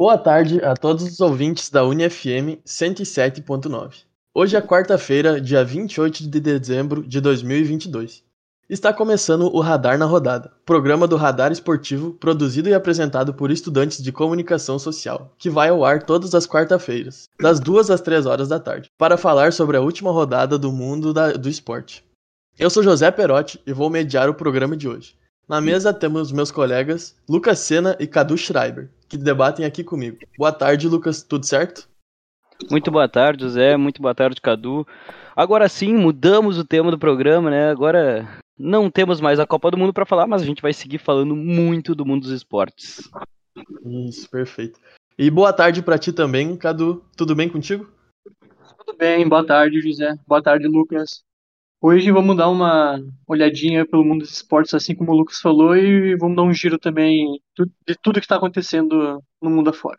Boa tarde a todos os ouvintes da UniFM 107.9. Hoje é quarta-feira, dia 28 de dezembro de 2022. Está começando o Radar na Rodada, programa do Radar Esportivo produzido e apresentado por estudantes de comunicação social, que vai ao ar todas as quarta-feiras, das 2 às 3 horas da tarde, para falar sobre a última rodada do mundo da, do esporte. Eu sou José Perotti e vou mediar o programa de hoje. Na mesa temos meus colegas Lucas Sena e Cadu Schreiber, que debatem aqui comigo. Boa tarde, Lucas, tudo certo? Muito boa tarde, José. Muito boa tarde, Cadu. Agora sim, mudamos o tema do programa, né? Agora não temos mais a Copa do Mundo para falar, mas a gente vai seguir falando muito do mundo dos esportes. Isso, perfeito. E boa tarde para ti também, Cadu. Tudo bem contigo? Tudo bem, boa tarde, José. Boa tarde, Lucas. Hoje vamos dar uma olhadinha pelo mundo dos esportes, assim como o Lucas falou, e vamos dar um giro também de tudo que está acontecendo no mundo afora.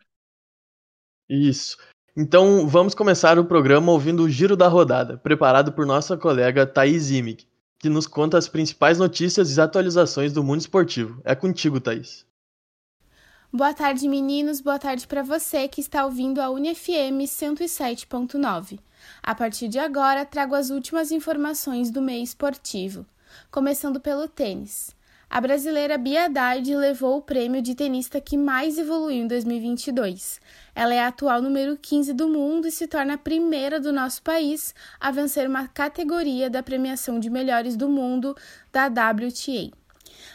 Isso. Então vamos começar o programa ouvindo o Giro da Rodada, preparado por nossa colega Thaís Imig, que nos conta as principais notícias e atualizações do mundo esportivo. É contigo, Thaís. Boa tarde, meninos. Boa tarde para você que está ouvindo a UniFM 107.9. A partir de agora, trago as últimas informações do meio esportivo, começando pelo tênis. A brasileira Bia Haddad levou o prêmio de tenista que mais evoluiu em 2022. Ela é a atual número 15 do mundo e se torna a primeira do nosso país a vencer uma categoria da premiação de melhores do mundo da WTA.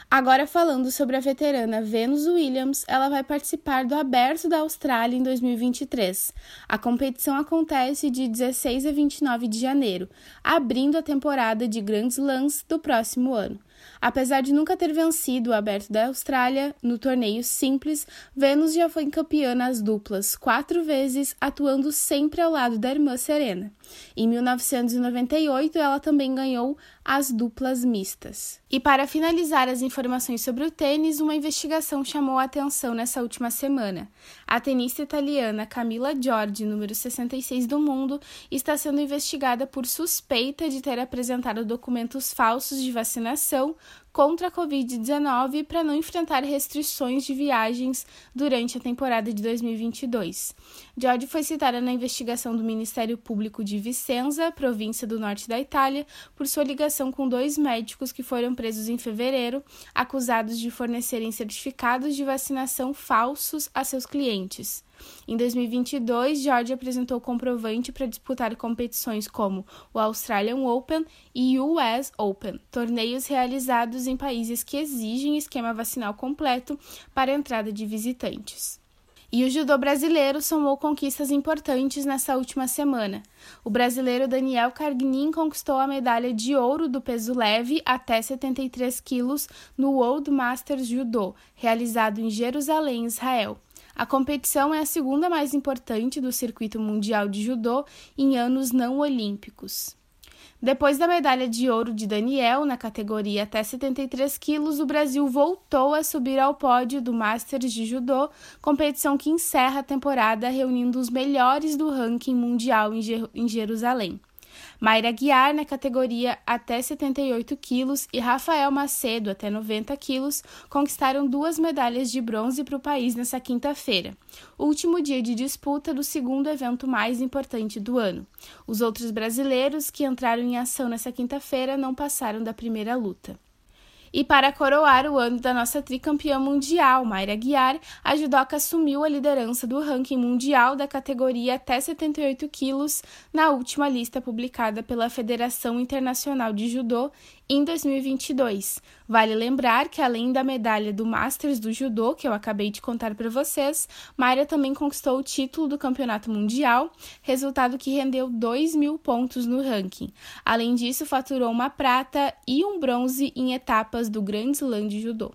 Agora falando sobre a veterana Venus Williams, ela vai participar do Aberto da Austrália em 2023. A competição acontece de 16 a 29 de janeiro, abrindo a temporada de Grand Slams do próximo ano. Apesar de nunca ter vencido o Aberto da Austrália no torneio simples, Venus já foi campeã nas duplas quatro vezes, atuando sempre ao lado da irmã Serena. Em 1998, ela também ganhou as duplas mistas. E para finalizar as informações sobre o tênis, uma investigação chamou a atenção nessa última semana. A tenista italiana Camila Giorgi, número 66 do mundo, está sendo investigada por suspeita de ter apresentado documentos falsos de vacinação contra a Covid-19 para não enfrentar restrições de viagens durante a temporada de 2022. Giorgi foi citada na investigação do Ministério Público de Vicenza, província do norte da Itália, por sua ligação com dois médicos que foram presos em fevereiro, acusados de fornecerem certificados de vacinação falsos a seus clientes. Em 2022, George apresentou comprovante para disputar competições como o Australian Open e o US Open, torneios realizados em países que exigem esquema vacinal completo para entrada de visitantes. E o judô brasileiro somou conquistas importantes nessa última semana. O brasileiro Daniel Cargnin conquistou a medalha de ouro do peso leve até 73 quilos no World Masters Judô, realizado em Jerusalém, Israel. A competição é a segunda mais importante do circuito mundial de judô em anos não olímpicos. Depois da medalha de ouro de Daniel na categoria até 73 quilos, o Brasil voltou a subir ao pódio do Masters de Judô, competição que encerra a temporada reunindo os melhores do ranking mundial em Jerusalém. Mayra Guiar, na categoria até 78 quilos, e Rafael Macedo, até 90 quilos, conquistaram duas medalhas de bronze para o país nessa quinta-feira, último dia de disputa do segundo evento mais importante do ano. Os outros brasileiros que entraram em ação nessa quinta-feira não passaram da primeira luta. E para coroar o ano da nossa tricampeã mundial, Mayra Guiar, a judoca assumiu a liderança do ranking mundial da categoria até 78 quilos na última lista publicada pela Federação Internacional de Judô em 2022. Vale lembrar que, além da medalha do Masters do Judô, que eu acabei de contar para vocês, Mayra também conquistou o título do Campeonato Mundial, resultado que rendeu 2 mil pontos no ranking. Além disso, faturou uma prata e um bronze em etapas do Grand Slam de Judô.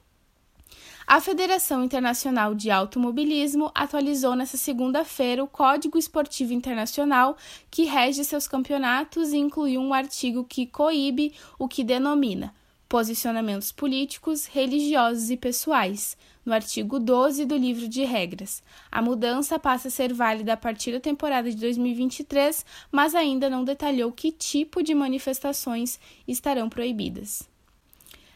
A Federação Internacional de Automobilismo atualizou nesta segunda-feira o Código Esportivo Internacional que rege seus campeonatos e incluiu um artigo que coíbe o que denomina posicionamentos políticos, religiosos e pessoais, no artigo 12 do livro de regras. A mudança passa a ser válida a partir da temporada de 2023, mas ainda não detalhou que tipo de manifestações estarão proibidas.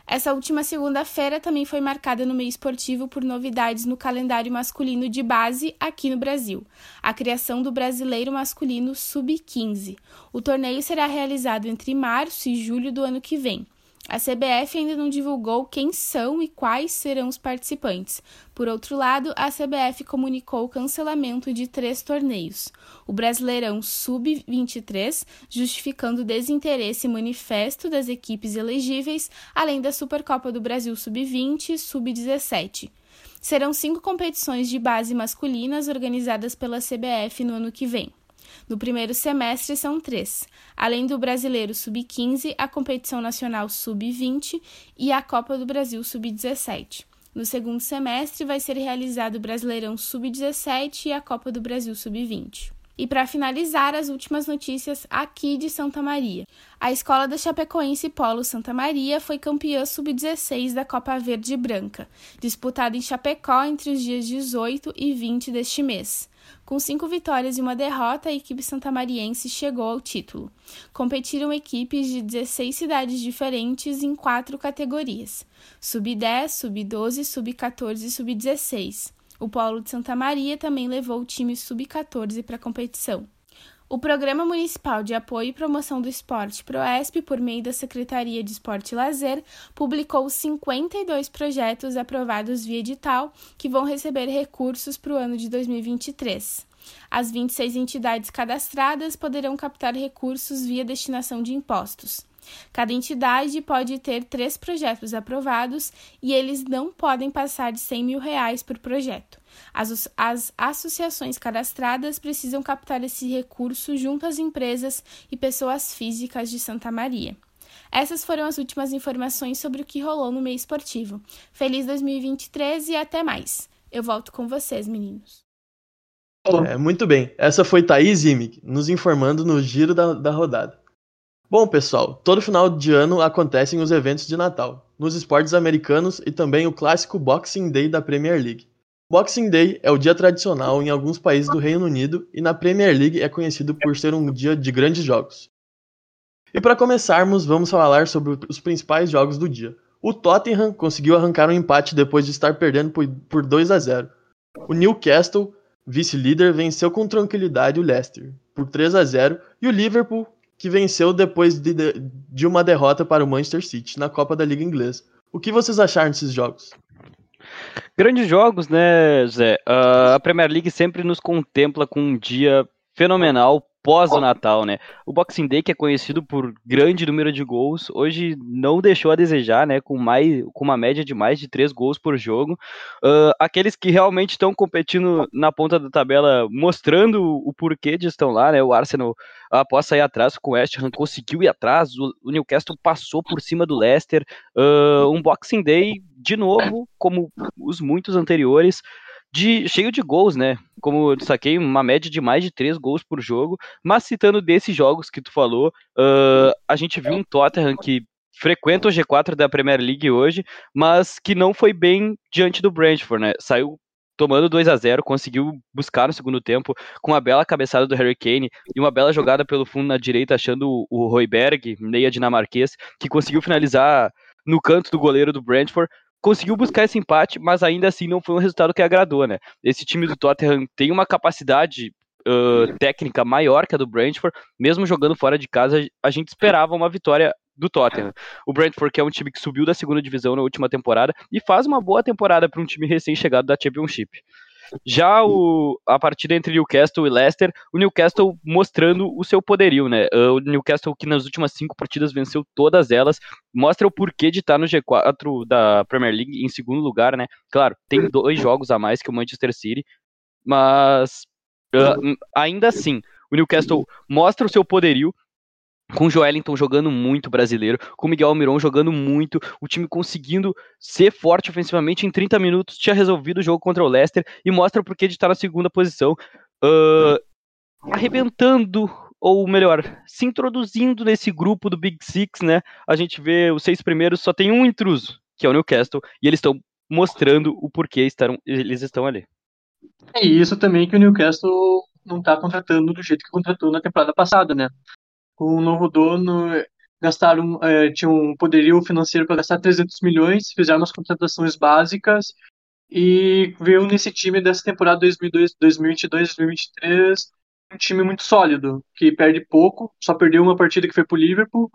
Essa última segunda-feira também foi marcada no meio esportivo por novidades no calendário masculino de base aqui no Brasil. A criação do Brasileiro Masculino Sub-15. O torneio será realizado entre março e julho do ano que vem. A CBF ainda não divulgou quem são e quais serão os participantes. Por outro lado, a CBF comunicou o cancelamento de três torneios: o Brasileirão Sub-23, justificando o desinteresse manifesto das equipes elegíveis, além da Supercopa do Brasil Sub-20 e Sub-17. Serão cinco competições de base masculinas organizadas pela CBF no ano que vem. No primeiro semestre são três, além do Brasileiro Sub-15, a Competição Nacional Sub-20 e a Copa do Brasil Sub-17. No segundo semestre vai ser realizado o Brasileirão Sub-17 e a Copa do Brasil Sub-20. E para finalizar, as últimas notícias aqui de Santa Maria. A escola da Chapecoense Polo Santa Maria foi campeã sub-16 da Copa Verde Branca, disputada em Chapecó entre os dias 18 e 20 deste mês. Com cinco vitórias e uma derrota, a equipe santamariense chegou ao título. Competiram equipes de 16 cidades diferentes em quatro categorias: sub-10, sub-12, sub-14 e sub-16. O Polo de Santa Maria também levou o time sub-14 para a competição. O Programa Municipal de Apoio e Promoção do Esporte, PROESP, por meio da Secretaria de Esporte e Lazer, publicou 52 projetos aprovados via edital que vão receber recursos para o ano de 2023. As 26 entidades cadastradas poderão captar recursos via destinação de impostos. Cada entidade pode ter três projetos aprovados e eles não podem passar de 100 mil reais por projeto. As, as associações cadastradas precisam captar esse recurso junto às empresas e pessoas físicas de Santa Maria. Essas foram as últimas informações sobre o que rolou no meio esportivo. Feliz 2023 e até mais. Eu volto com vocês, meninos. É, muito bem. Essa foi Thaís Imig, nos informando no giro da, da rodada. Bom, pessoal, todo final de ano acontecem os eventos de Natal, nos esportes americanos e também o clássico Boxing Day da Premier League. Boxing Day é o dia tradicional em alguns países do Reino Unido e na Premier League é conhecido por ser um dia de grandes jogos. E para começarmos, vamos falar sobre os principais jogos do dia. O Tottenham conseguiu arrancar um empate depois de estar perdendo por 2 a 0. O Newcastle, vice-líder, venceu com tranquilidade o Leicester por 3 a 0 e o Liverpool, que venceu depois de, de uma derrota para o Manchester City na Copa da Liga Inglesa. O que vocês acharam desses jogos? Grandes jogos, né, Zé? Uh, a Premier League sempre nos contempla com um dia fenomenal pós o Natal, né? O Boxing Day, que é conhecido por grande número de gols, hoje não deixou a desejar, né? Com, mais, com uma média de mais de três gols por jogo. Uh, aqueles que realmente estão competindo na ponta da tabela, mostrando o porquê de estão lá, né? O Arsenal, após sair atrás com o West Ham, conseguiu ir atrás, o, Newcastle passou por cima do Leicester. Uh, um Boxing Day, de novo, como os muitos anteriores, de, cheio de gols, né? Como eu destaquei, uma média de mais de três gols por jogo. Mas citando desses jogos que tu falou, uh, a gente viu um Tottenham que frequenta o G4 da Premier League hoje, mas que não foi bem diante do Brentford, né? Saiu tomando 2 a 0 conseguiu buscar no segundo tempo com uma bela cabeçada do Harry Kane e uma bela jogada pelo fundo na direita, achando o Royberg, meia dinamarquês, que conseguiu finalizar no canto do goleiro do Brentford, conseguiu buscar esse empate, mas ainda assim não foi um resultado que agradou, né? Esse time do Tottenham tem uma capacidade uh, técnica maior que a do Brentford, mesmo jogando fora de casa, a gente esperava uma vitória do Tottenham. O Brentford, que é um time que subiu da segunda divisão na última temporada e faz uma boa temporada para um time recém-chegado da Championship. Já o, a partida entre Newcastle e Leicester, o Newcastle mostrando o seu poderio, né? Ah, o Newcastle que nas últimas cinco partidas venceu todas elas, mostra o porquê de estar no G4 da Premier League em segundo lugar, né? Claro, tem dois jogos a mais que o Manchester City, mas uh, ainda assim, o Newcastle mostra o seu poderio, com o Joelinton jogando muito brasileiro, com o Miguel Almiron jogando muito, o time conseguindo ser forte ofensivamente em 30 minutos, tinha resolvido o jogo contra o Leicester e mostra o porquê de estar na segunda posição, uh, arrebentando, ou melhor, se introduzindo nesse grupo do Big Six, né? A gente vê os seis primeiros, só tem um intruso, que é o Newcastle, e eles estão mostrando o porquê estarão, eles estão ali. É isso também que o Newcastle não está contratando do jeito que contratou na temporada passada, né? Com o novo dono, gastaram, é, tinham um poderio financeiro para gastar 300 milhões, fizeram umas contratações básicas e veio nesse time dessa temporada 2022-2023 um time muito sólido, que perde pouco, só perdeu uma partida que foi pro Liverpool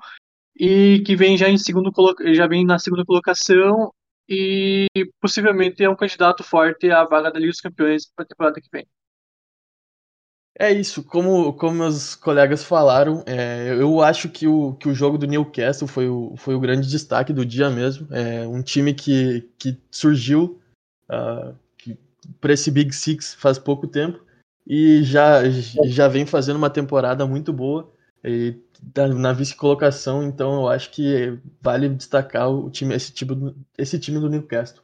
e que vem já em segundo já vem na segunda colocação e possivelmente é um candidato forte à vaga da Liga dos Campeões para a temporada que vem. É isso, como, como meus colegas falaram, é, eu acho que o, que o jogo do Newcastle foi o, foi o grande destaque do dia mesmo. É um time que, que surgiu uh, para esse Big Six faz pouco tempo e já, já vem fazendo uma temporada muito boa e tá na vice-colocação, então eu acho que vale destacar o time, esse, time, esse time do Newcastle.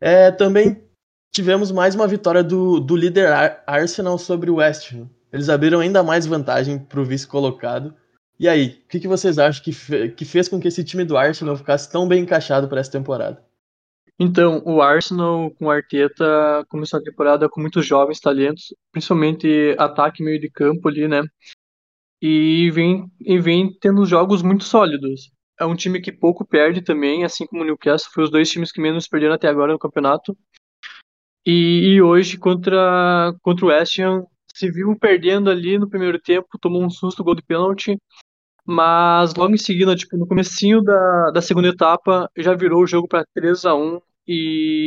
É, também tivemos mais uma vitória do, do líder Arsenal sobre o West Ham. Eles abriram ainda mais vantagem para o vice-colocado. E aí, o que, que, vocês acham que, fe que fez com que esse time do Arsenal ficasse tão bem encaixado para essa temporada? Então, o Arsenal com o Arteta começou a temporada com muitos jovens talentos, principalmente ataque meio de campo ali, né? E vem, e vem tendo jogos muito sólidos. É um time que pouco perde também, assim como o Newcastle, foi os dois times que menos perderam até agora no campeonato. E, e hoje, contra, contra o West Ham, se viu perdendo ali no primeiro tempo, tomou um susto, gol de pênalti, mas logo em seguida, tipo, no comecinho da, da segunda etapa, já virou o jogo para 3 a 1 e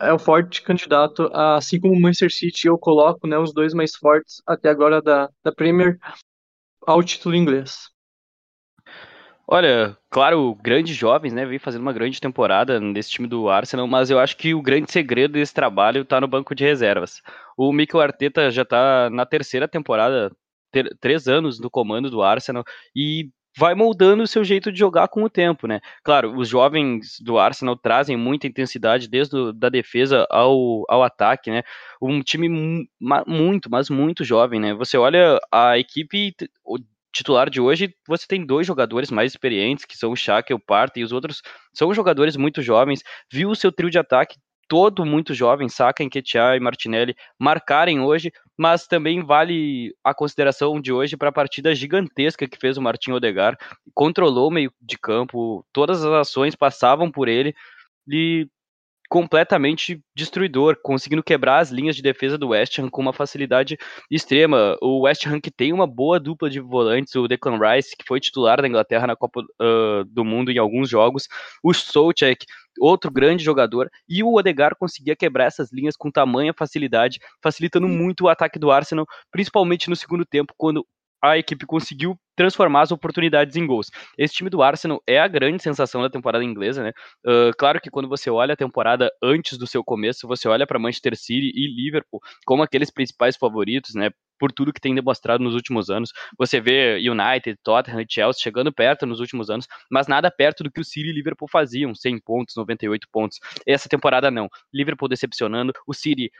é o forte candidato, assim como o Manchester City, eu coloco né, os dois mais fortes até agora da, da Premier ao título inglês. Olha, claro, grandes jovens, né, vem fazendo uma grande temporada nesse time do Arsenal, mas eu acho que o grande segredo desse trabalho está no banco de reservas. O Mikel Arteta já está na terceira temporada, ter, três anos no comando do Arsenal e vai moldando o seu jeito de jogar com o tempo, né? Claro, os jovens do Arsenal trazem muita intensidade desde o, da defesa ao, ao ataque, né? Um time muito, mas muito jovem, né? Você olha a equipe titular de hoje, você tem dois jogadores mais experientes, que são o Shaq e o Parta, e os outros são jogadores muito jovens. Viu o seu trio de ataque todo muito jovem, Saka, Enquetear e Martinelli marcarem hoje, mas também vale a consideração de hoje para a partida gigantesca que fez o Martin Odegar, controlou o meio de campo, todas as ações passavam por ele e completamente destruidor, conseguindo quebrar as linhas de defesa do West Ham com uma facilidade extrema. O West Ham que tem uma boa dupla de volantes, o Declan Rice, que foi titular da Inglaterra na Copa uh, do Mundo em alguns jogos, o Soucek, outro grande jogador, e o Odegar conseguia quebrar essas linhas com tamanha facilidade, facilitando muito o ataque do Arsenal, principalmente no segundo tempo, quando a equipe conseguiu transformar as oportunidades em gols. Esse time do Arsenal é a grande sensação da temporada inglesa, né? Uh, claro que quando você olha a temporada antes do seu começo, você olha para Manchester City e Liverpool como aqueles principais favoritos, né? Por tudo que tem demonstrado nos últimos anos. Você vê United, Tottenham Chelsea chegando perto nos últimos anos, mas nada perto do que o City e Liverpool faziam, 100 pontos, 98 pontos. Essa temporada não. Liverpool decepcionando, o City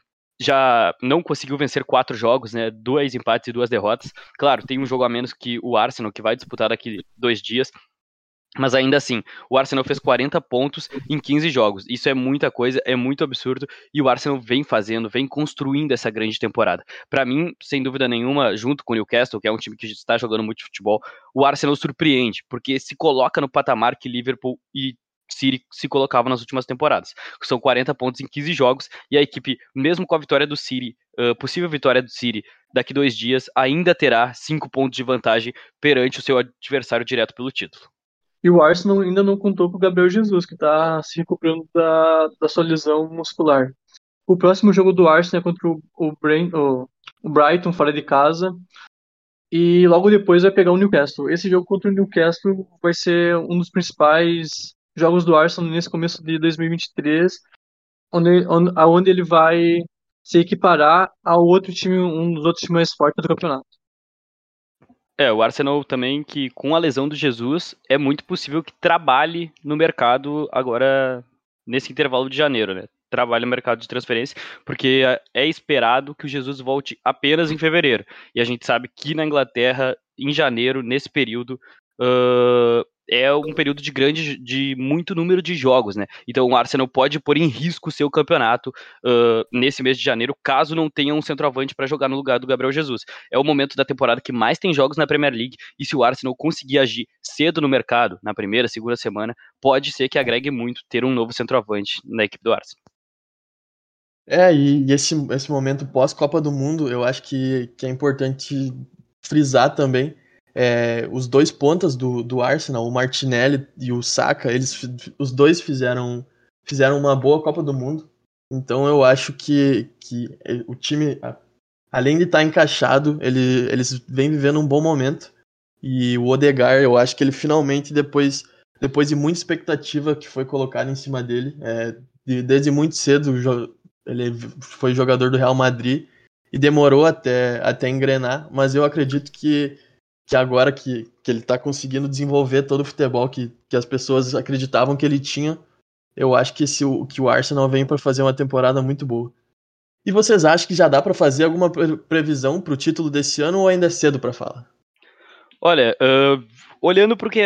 já não conseguiu vencer quatro jogos, né? Dois empates e duas derrotas. Claro, tem um jogo a menos que o Arsenal, que vai disputar daqui dois dias. Mas ainda assim, o Arsenal fez 40 pontos em 15 jogos. Isso é muita coisa, é muito absurdo. E o Arsenal vem fazendo, vem construindo essa grande temporada. Para mim, sem dúvida nenhuma, junto com o Newcastle, que é um time que está jogando muito futebol, o Arsenal surpreende, porque se coloca no patamar que Liverpool e City se colocava nas últimas temporadas. São 40 pontos em 15 jogos e a equipe, mesmo com a vitória do City, uh, possível vitória do City, daqui dois dias, ainda terá 5 pontos de vantagem perante o seu adversário direto pelo título. E o Arsenal ainda não contou com o Gabriel Jesus, que está se recuperando da, da sua lesão muscular. O próximo jogo do Arsenal é contra o, o, Brain, o, o Brighton, fora de casa. E logo depois vai pegar o Newcastle. Esse jogo contra o Newcastle vai ser um dos principais jogos do Arsenal nesse começo de 2023, onde, onde, onde ele vai se equiparar ao outro time, um dos outros times mais fortes do campeonato. É, o Arsenal também que com a lesão do Jesus é muito possível que trabalhe no mercado agora nesse intervalo de janeiro, né? Trabalhe no mercado de transferência, porque é esperado que o Jesus volte apenas em fevereiro. E a gente sabe que na Inglaterra, em janeiro, nesse período, uh, é um período de grande, de muito número de jogos, né? Então o Arsenal pode pôr em risco o seu campeonato uh, nesse mês de janeiro, caso não tenha um centroavante para jogar no lugar do Gabriel Jesus. É o momento da temporada que mais tem jogos na Premier League, e se o Arsenal conseguir agir cedo no mercado, na primeira, segunda semana, pode ser que agregue muito ter um novo centroavante na equipe do Arsenal. É, e esse, esse momento pós-Copa do Mundo, eu acho que, que é importante frisar também é, os dois pontas do, do Arsenal, o Martinelli e o Saka, eles, os dois fizeram, fizeram uma boa Copa do Mundo. Então eu acho que, que o time, além de estar tá encaixado, ele, eles vêm vivendo um bom momento. E o Odegar, eu acho que ele finalmente, depois, depois de muita expectativa que foi colocada em cima dele, é, desde muito cedo ele foi jogador do Real Madrid e demorou até, até engrenar, mas eu acredito que, que agora que, que ele está conseguindo desenvolver todo o futebol que, que as pessoas acreditavam que ele tinha, eu acho que, esse, que o Arsenal vem para fazer uma temporada muito boa. E vocês acham que já dá para fazer alguma previsão para o título desse ano ou ainda é cedo para falar? Olha, uh, olhando porque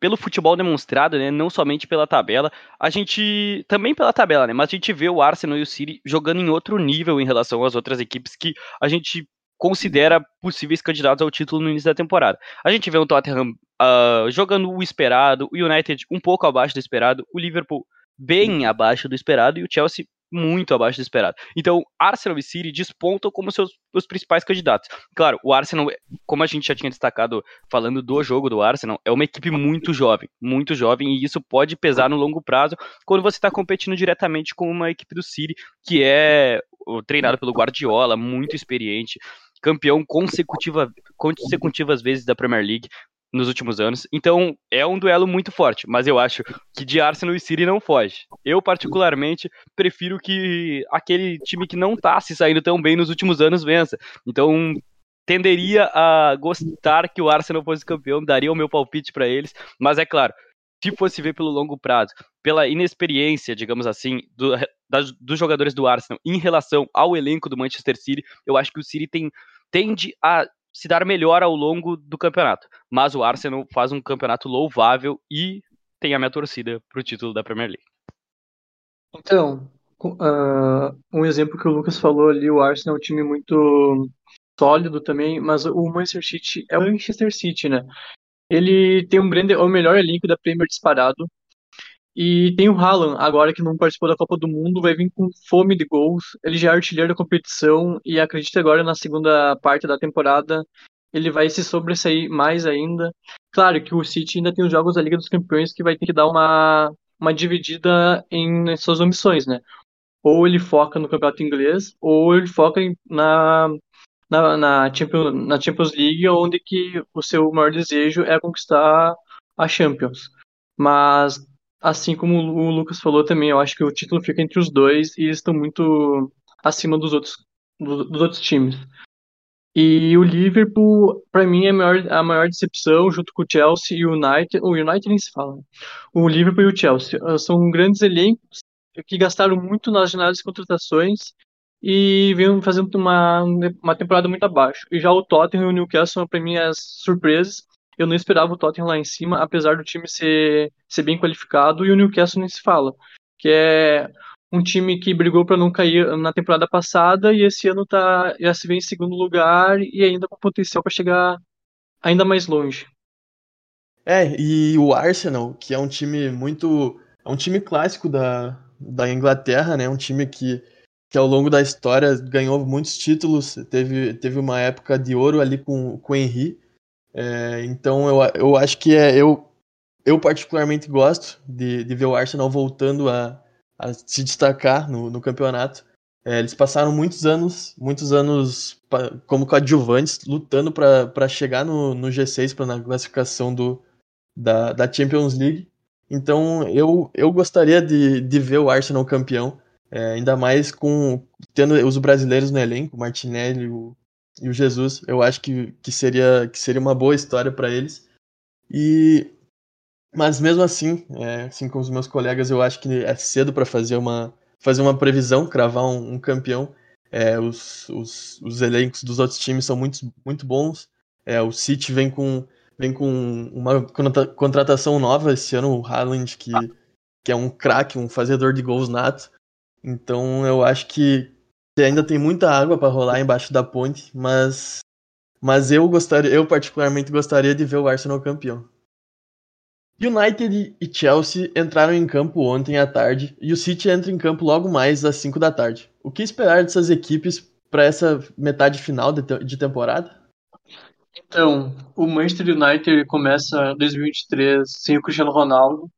pelo futebol demonstrado, né, não somente pela tabela, a gente também pela tabela, né, mas a gente vê o Arsenal e o City jogando em outro nível em relação às outras equipes que a gente considera possíveis candidatos ao título no início da temporada. A gente vê o Tottenham uh, jogando o esperado, o United um pouco abaixo do esperado, o Liverpool bem abaixo do esperado e o Chelsea muito abaixo do esperado. Então, Arsenal e City despontam como seus os principais candidatos. Claro, o Arsenal, como a gente já tinha destacado falando do jogo do Arsenal, é uma equipe muito jovem, muito jovem, e isso pode pesar no longo prazo quando você está competindo diretamente com uma equipe do City, que é treinado pelo Guardiola, muito experiente, campeão consecutiva, consecutivas vezes da Premier League, nos últimos anos. Então, é um duelo muito forte, mas eu acho que de Arsenal e City não foge. Eu, particularmente, prefiro que aquele time que não tá se saindo tão bem nos últimos anos vença. Então, tenderia a gostar que o Arsenal fosse campeão, daria o meu palpite para eles, mas é claro, se fosse ver pelo longo prazo, pela inexperiência, digamos assim, do, das, dos jogadores do Arsenal em relação ao elenco do Manchester City, eu acho que o City tem, tende a se dar melhor ao longo do campeonato. Mas o Arsenal faz um campeonato louvável e tem a minha torcida para o título da Premier League. Então, uh, um exemplo que o Lucas falou ali, o Arsenal é um time muito sólido também, mas o Manchester City é o Manchester City, né? Ele tem um grande, é o melhor elenco da Premier disparado. E tem o Haaland, agora que não participou da Copa do Mundo, vai vir com fome de gols. Ele já é artilheiro da competição e acredito agora na segunda parte da temporada ele vai se sobressair mais ainda. Claro que o City ainda tem os jogos da Liga dos Campeões que vai ter que dar uma, uma dividida em suas omissões, né? Ou ele foca no campeonato inglês, ou ele foca em, na, na, na, Champions, na Champions League, onde que o seu maior desejo é conquistar a Champions. Mas assim como o Lucas falou também, eu acho que o título fica entre os dois e eles estão muito acima dos outros, dos outros times. E o Liverpool, para mim, é a maior, a maior decepção, junto com o Chelsea e o United. O United nem se fala. Né? O Liverpool e o Chelsea ah, são grandes elencos que gastaram muito nas janelas de contratações e vêm fazendo uma, uma temporada muito abaixo. E já o Tottenham e o Newcastle, para mim, as surpresas eu não esperava o Tottenham lá em cima, apesar do time ser, ser bem qualificado, e o Newcastle nem se fala, que é um time que brigou para não cair na temporada passada e esse ano tá, já se vê em segundo lugar e ainda com potencial para chegar ainda mais longe. É, e o Arsenal, que é um time muito. É um time clássico da, da Inglaterra, né? Um time que, que ao longo da história ganhou muitos títulos. Teve, teve uma época de ouro ali com, com o Henry. É, então eu, eu acho que é, eu, eu particularmente gosto de, de ver o Arsenal voltando a, a se destacar no, no campeonato. É, eles passaram muitos anos, muitos anos como coadjuvantes, lutando para chegar no, no G6 para na classificação do, da, da Champions League. Então eu, eu gostaria de, de ver o Arsenal campeão, é, ainda mais com tendo os brasileiros no elenco, o Martinelli, o, e o Jesus, eu acho que, que, seria, que seria uma boa história para eles. E mas mesmo assim, é, assim como os meus colegas, eu acho que é cedo para fazer uma, fazer uma previsão, cravar um, um campeão. É, os, os, os elencos dos outros times são muito, muito bons. É, o City vem com, vem com uma contratação nova esse ano, o Haaland, que, que é um craque, um fazedor de gols nato. Então eu acho que ainda tem muita água para rolar embaixo da ponte, mas mas eu gostaria, eu particularmente gostaria de ver o Arsenal campeão. United e Chelsea entraram em campo ontem à tarde e o City entra em campo logo mais às 5 da tarde. O que esperar dessas equipes para essa metade final de, de temporada? Então, o Manchester United começa 2023 sem o Cristiano Ronaldo,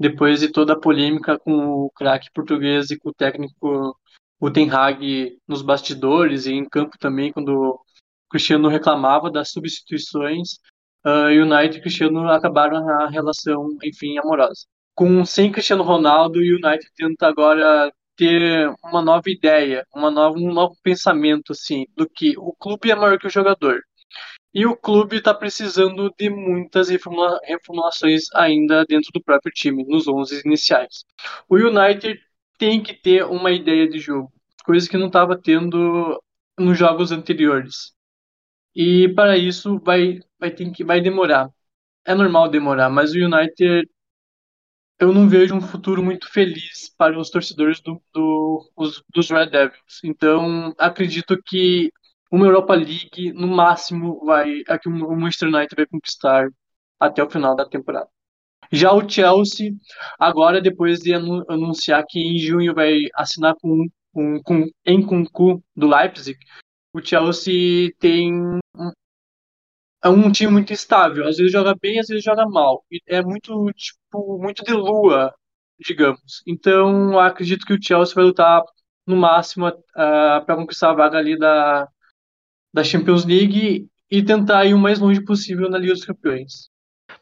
depois de toda a polêmica com o craque português e com o técnico o Hag nos bastidores e em campo também, quando o Cristiano reclamava das substituições, uh, United e Cristiano acabaram a relação, enfim, amorosa. Com sem Cristiano Ronaldo, o United tenta agora ter uma nova ideia, uma nova, um novo pensamento, assim, do que o clube é maior que o jogador. E o clube está precisando de muitas reformula reformulações ainda dentro do próprio time, nos 11 iniciais. O United tem que ter uma ideia de jogo, coisa que não estava tendo nos jogos anteriores. E para isso vai, vai, ter que, vai demorar. É normal demorar, mas o United eu não vejo um futuro muito feliz para os torcedores do, do, os, dos Red Devils. Então, acredito que uma Europa League, no máximo, vai é que o Manchester United vai conquistar até o final da temporada. Já o Chelsea, agora depois de anunciar que em junho vai assinar com, com, com em Kunku do Leipzig, o Chelsea tem é um time muito estável. Às vezes joga bem, às vezes joga mal. É muito tipo muito de lua, digamos. Então acredito que o Chelsea vai lutar no máximo uh, para conquistar a vaga ali da da Champions League e tentar ir o mais longe possível na Liga dos Campeões.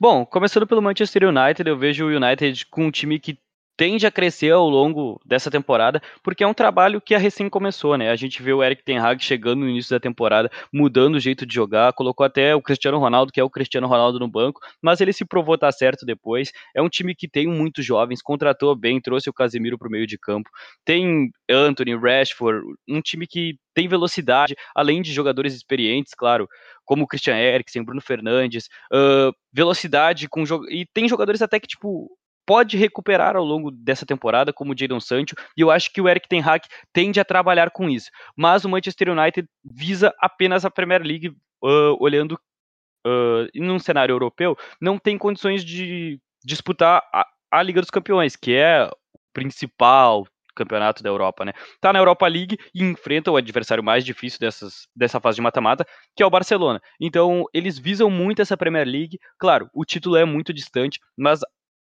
Bom, começando pelo Manchester United, eu vejo o United com um time que tende a crescer ao longo dessa temporada, porque é um trabalho que a recém começou, né? A gente vê o Eric Ten Hag chegando no início da temporada, mudando o jeito de jogar, colocou até o Cristiano Ronaldo, que é o Cristiano Ronaldo no banco, mas ele se provou estar certo depois. É um time que tem muitos jovens, contratou bem, trouxe o Casemiro para o meio de campo, tem Anthony, Rashford, um time que tem velocidade, além de jogadores experientes, claro, como o Christian Eriksen, Bruno Fernandes, uh, velocidade com e tem jogadores até que tipo pode recuperar ao longo dessa temporada, como o Jadon Sancho, e eu acho que o Eric Ten Hag tende a trabalhar com isso. Mas o Manchester United visa apenas a Premier League, uh, olhando uh, num cenário europeu, não tem condições de disputar a, a Liga dos Campeões, que é o principal campeonato da Europa, né? Tá na Europa League e enfrenta o adversário mais difícil dessas, dessa fase de mata-mata, que é o Barcelona. Então, eles visam muito essa Premier League. Claro, o título é muito distante, mas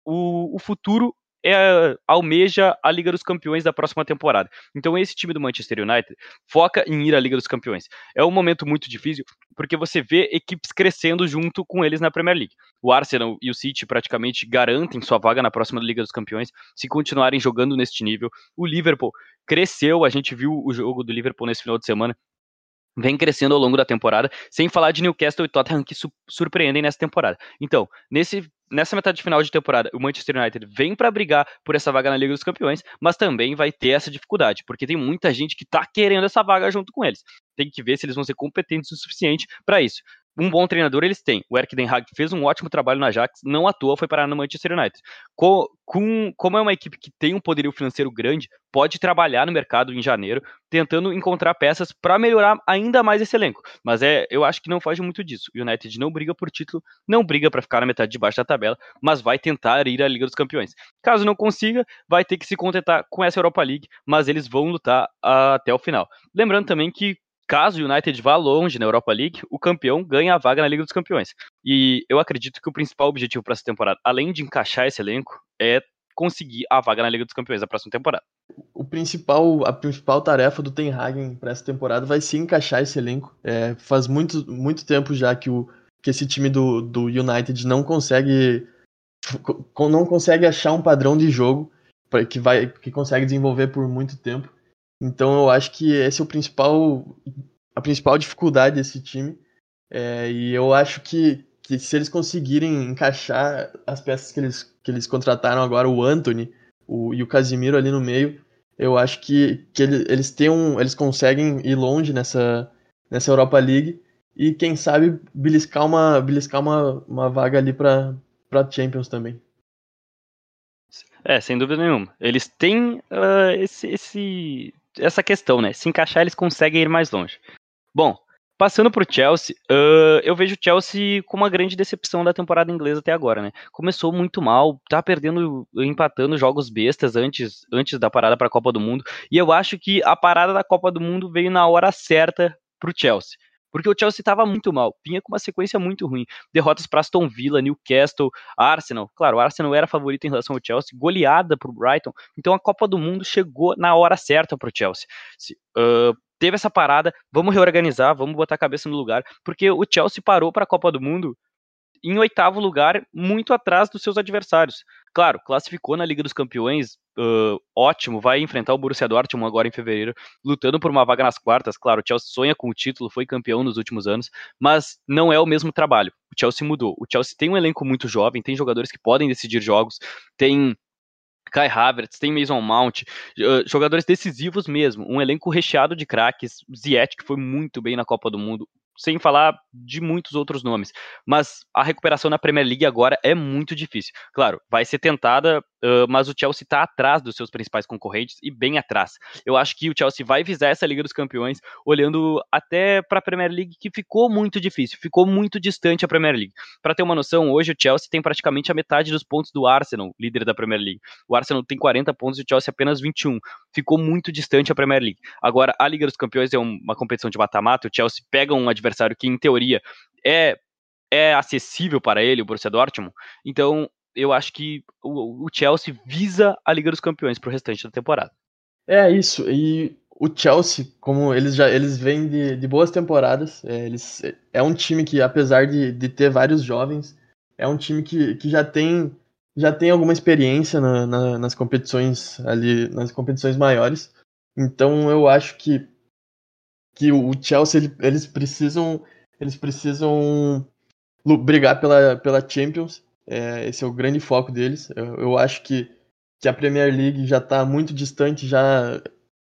o, o futuro é, almeja a Liga dos Campeões da próxima temporada. Então esse time do Manchester United foca em ir à Liga dos Campeões. É um momento muito difícil porque você vê equipes crescendo junto com eles na Premier League. O Arsenal e o City praticamente garantem sua vaga na próxima Liga dos Campeões se continuarem jogando neste nível. O Liverpool cresceu, a gente viu o jogo do Liverpool nesse final de semana vem crescendo ao longo da temporada, sem falar de Newcastle e Tottenham que su surpreendem nessa temporada. Então, nesse, nessa metade final de temporada, o Manchester United vem para brigar por essa vaga na Liga dos Campeões, mas também vai ter essa dificuldade, porque tem muita gente que está querendo essa vaga junto com eles. Tem que ver se eles vão ser competentes o suficiente para isso um bom treinador eles têm. O Eric Den Haag fez um ótimo trabalho na Ajax, não à toa foi parar no Manchester United. Com, com, como é uma equipe que tem um poderio financeiro grande, pode trabalhar no mercado em janeiro, tentando encontrar peças para melhorar ainda mais esse elenco. Mas é, eu acho que não foge muito disso. O United não briga por título, não briga para ficar na metade de baixo da tabela, mas vai tentar ir à Liga dos Campeões. Caso não consiga, vai ter que se contentar com essa Europa League, mas eles vão lutar até o final. Lembrando também que Caso o United vá longe na Europa League, o campeão ganha a vaga na Liga dos Campeões. E eu acredito que o principal objetivo para essa temporada, além de encaixar esse elenco, é conseguir a vaga na Liga dos Campeões da próxima temporada. O principal, a principal tarefa do Ten Hag para essa temporada vai ser encaixar esse elenco. É, faz muito, muito tempo já que, o, que esse time do, do United não consegue não consegue achar um padrão de jogo que vai que consegue desenvolver por muito tempo. Então eu acho que esse é o principal, a principal dificuldade desse time. É, e eu acho que, que se eles conseguirem encaixar as peças que eles, que eles contrataram agora, o Anthony o, e o Casimiro ali no meio, eu acho que, que eles, eles, têm um, eles conseguem ir longe nessa, nessa Europa League. e quem sabe beliscar uma, beliscar uma, uma vaga ali para Champions também. É, sem dúvida nenhuma. Eles têm uh, esse, esse, essa questão, né? Se encaixar, eles conseguem ir mais longe. Bom, passando para o Chelsea, uh, eu vejo o Chelsea como uma grande decepção da temporada inglesa até agora, né? Começou muito mal, tá perdendo, empatando jogos bestas antes, antes da parada para a Copa do Mundo, e eu acho que a parada da Copa do Mundo veio na hora certa para o Chelsea. Porque o Chelsea estava muito mal, vinha com uma sequência muito ruim. Derrotas para Aston Villa, Newcastle, Arsenal. Claro, o Arsenal era favorito em relação ao Chelsea, goleada para o Brighton. Então a Copa do Mundo chegou na hora certa para o Chelsea. Uh, teve essa parada, vamos reorganizar, vamos botar a cabeça no lugar, porque o Chelsea parou para a Copa do Mundo em oitavo lugar, muito atrás dos seus adversários. Claro, classificou na Liga dos Campeões, uh, ótimo, vai enfrentar o Borussia Dortmund agora em fevereiro, lutando por uma vaga nas quartas. Claro, o Chelsea sonha com o título, foi campeão nos últimos anos, mas não é o mesmo trabalho. O Chelsea mudou. O Chelsea tem um elenco muito jovem, tem jogadores que podem decidir jogos, tem Kai Havertz, tem Mason Mount, jogadores decisivos mesmo, um elenco recheado de craques, Ziyech que foi muito bem na Copa do Mundo, sem falar de muitos outros nomes. Mas a recuperação na Premier League agora é muito difícil. Claro, vai ser tentada Uh, mas o Chelsea está atrás dos seus principais concorrentes e bem atrás. Eu acho que o Chelsea vai visar essa Liga dos Campeões olhando até para a Premier League, que ficou muito difícil, ficou muito distante a Premier League. Para ter uma noção, hoje o Chelsea tem praticamente a metade dos pontos do Arsenal, líder da Premier League. O Arsenal tem 40 pontos e o Chelsea apenas 21. Ficou muito distante a Premier League. Agora, a Liga dos Campeões é uma competição de mata-mata, o Chelsea pega um adversário que, em teoria, é é acessível para ele, o Borussia Dortmund. Então, eu acho que o, Chelsea visa a Liga dos Campeões para o restante da temporada. É isso, e o Chelsea, como eles já eles vêm de, de boas temporadas, é, eles, é um time que, apesar de, de ter vários jovens, é um time que, que já tem já tem alguma experiência na, na, nas competições ali, nas competições maiores. Então eu acho que, que o Chelsea ele, eles precisam eles precisam brigar pela, pela Champions é, esse é o grande foco deles. Eu, eu acho que, que a Premier League já está muito distante, já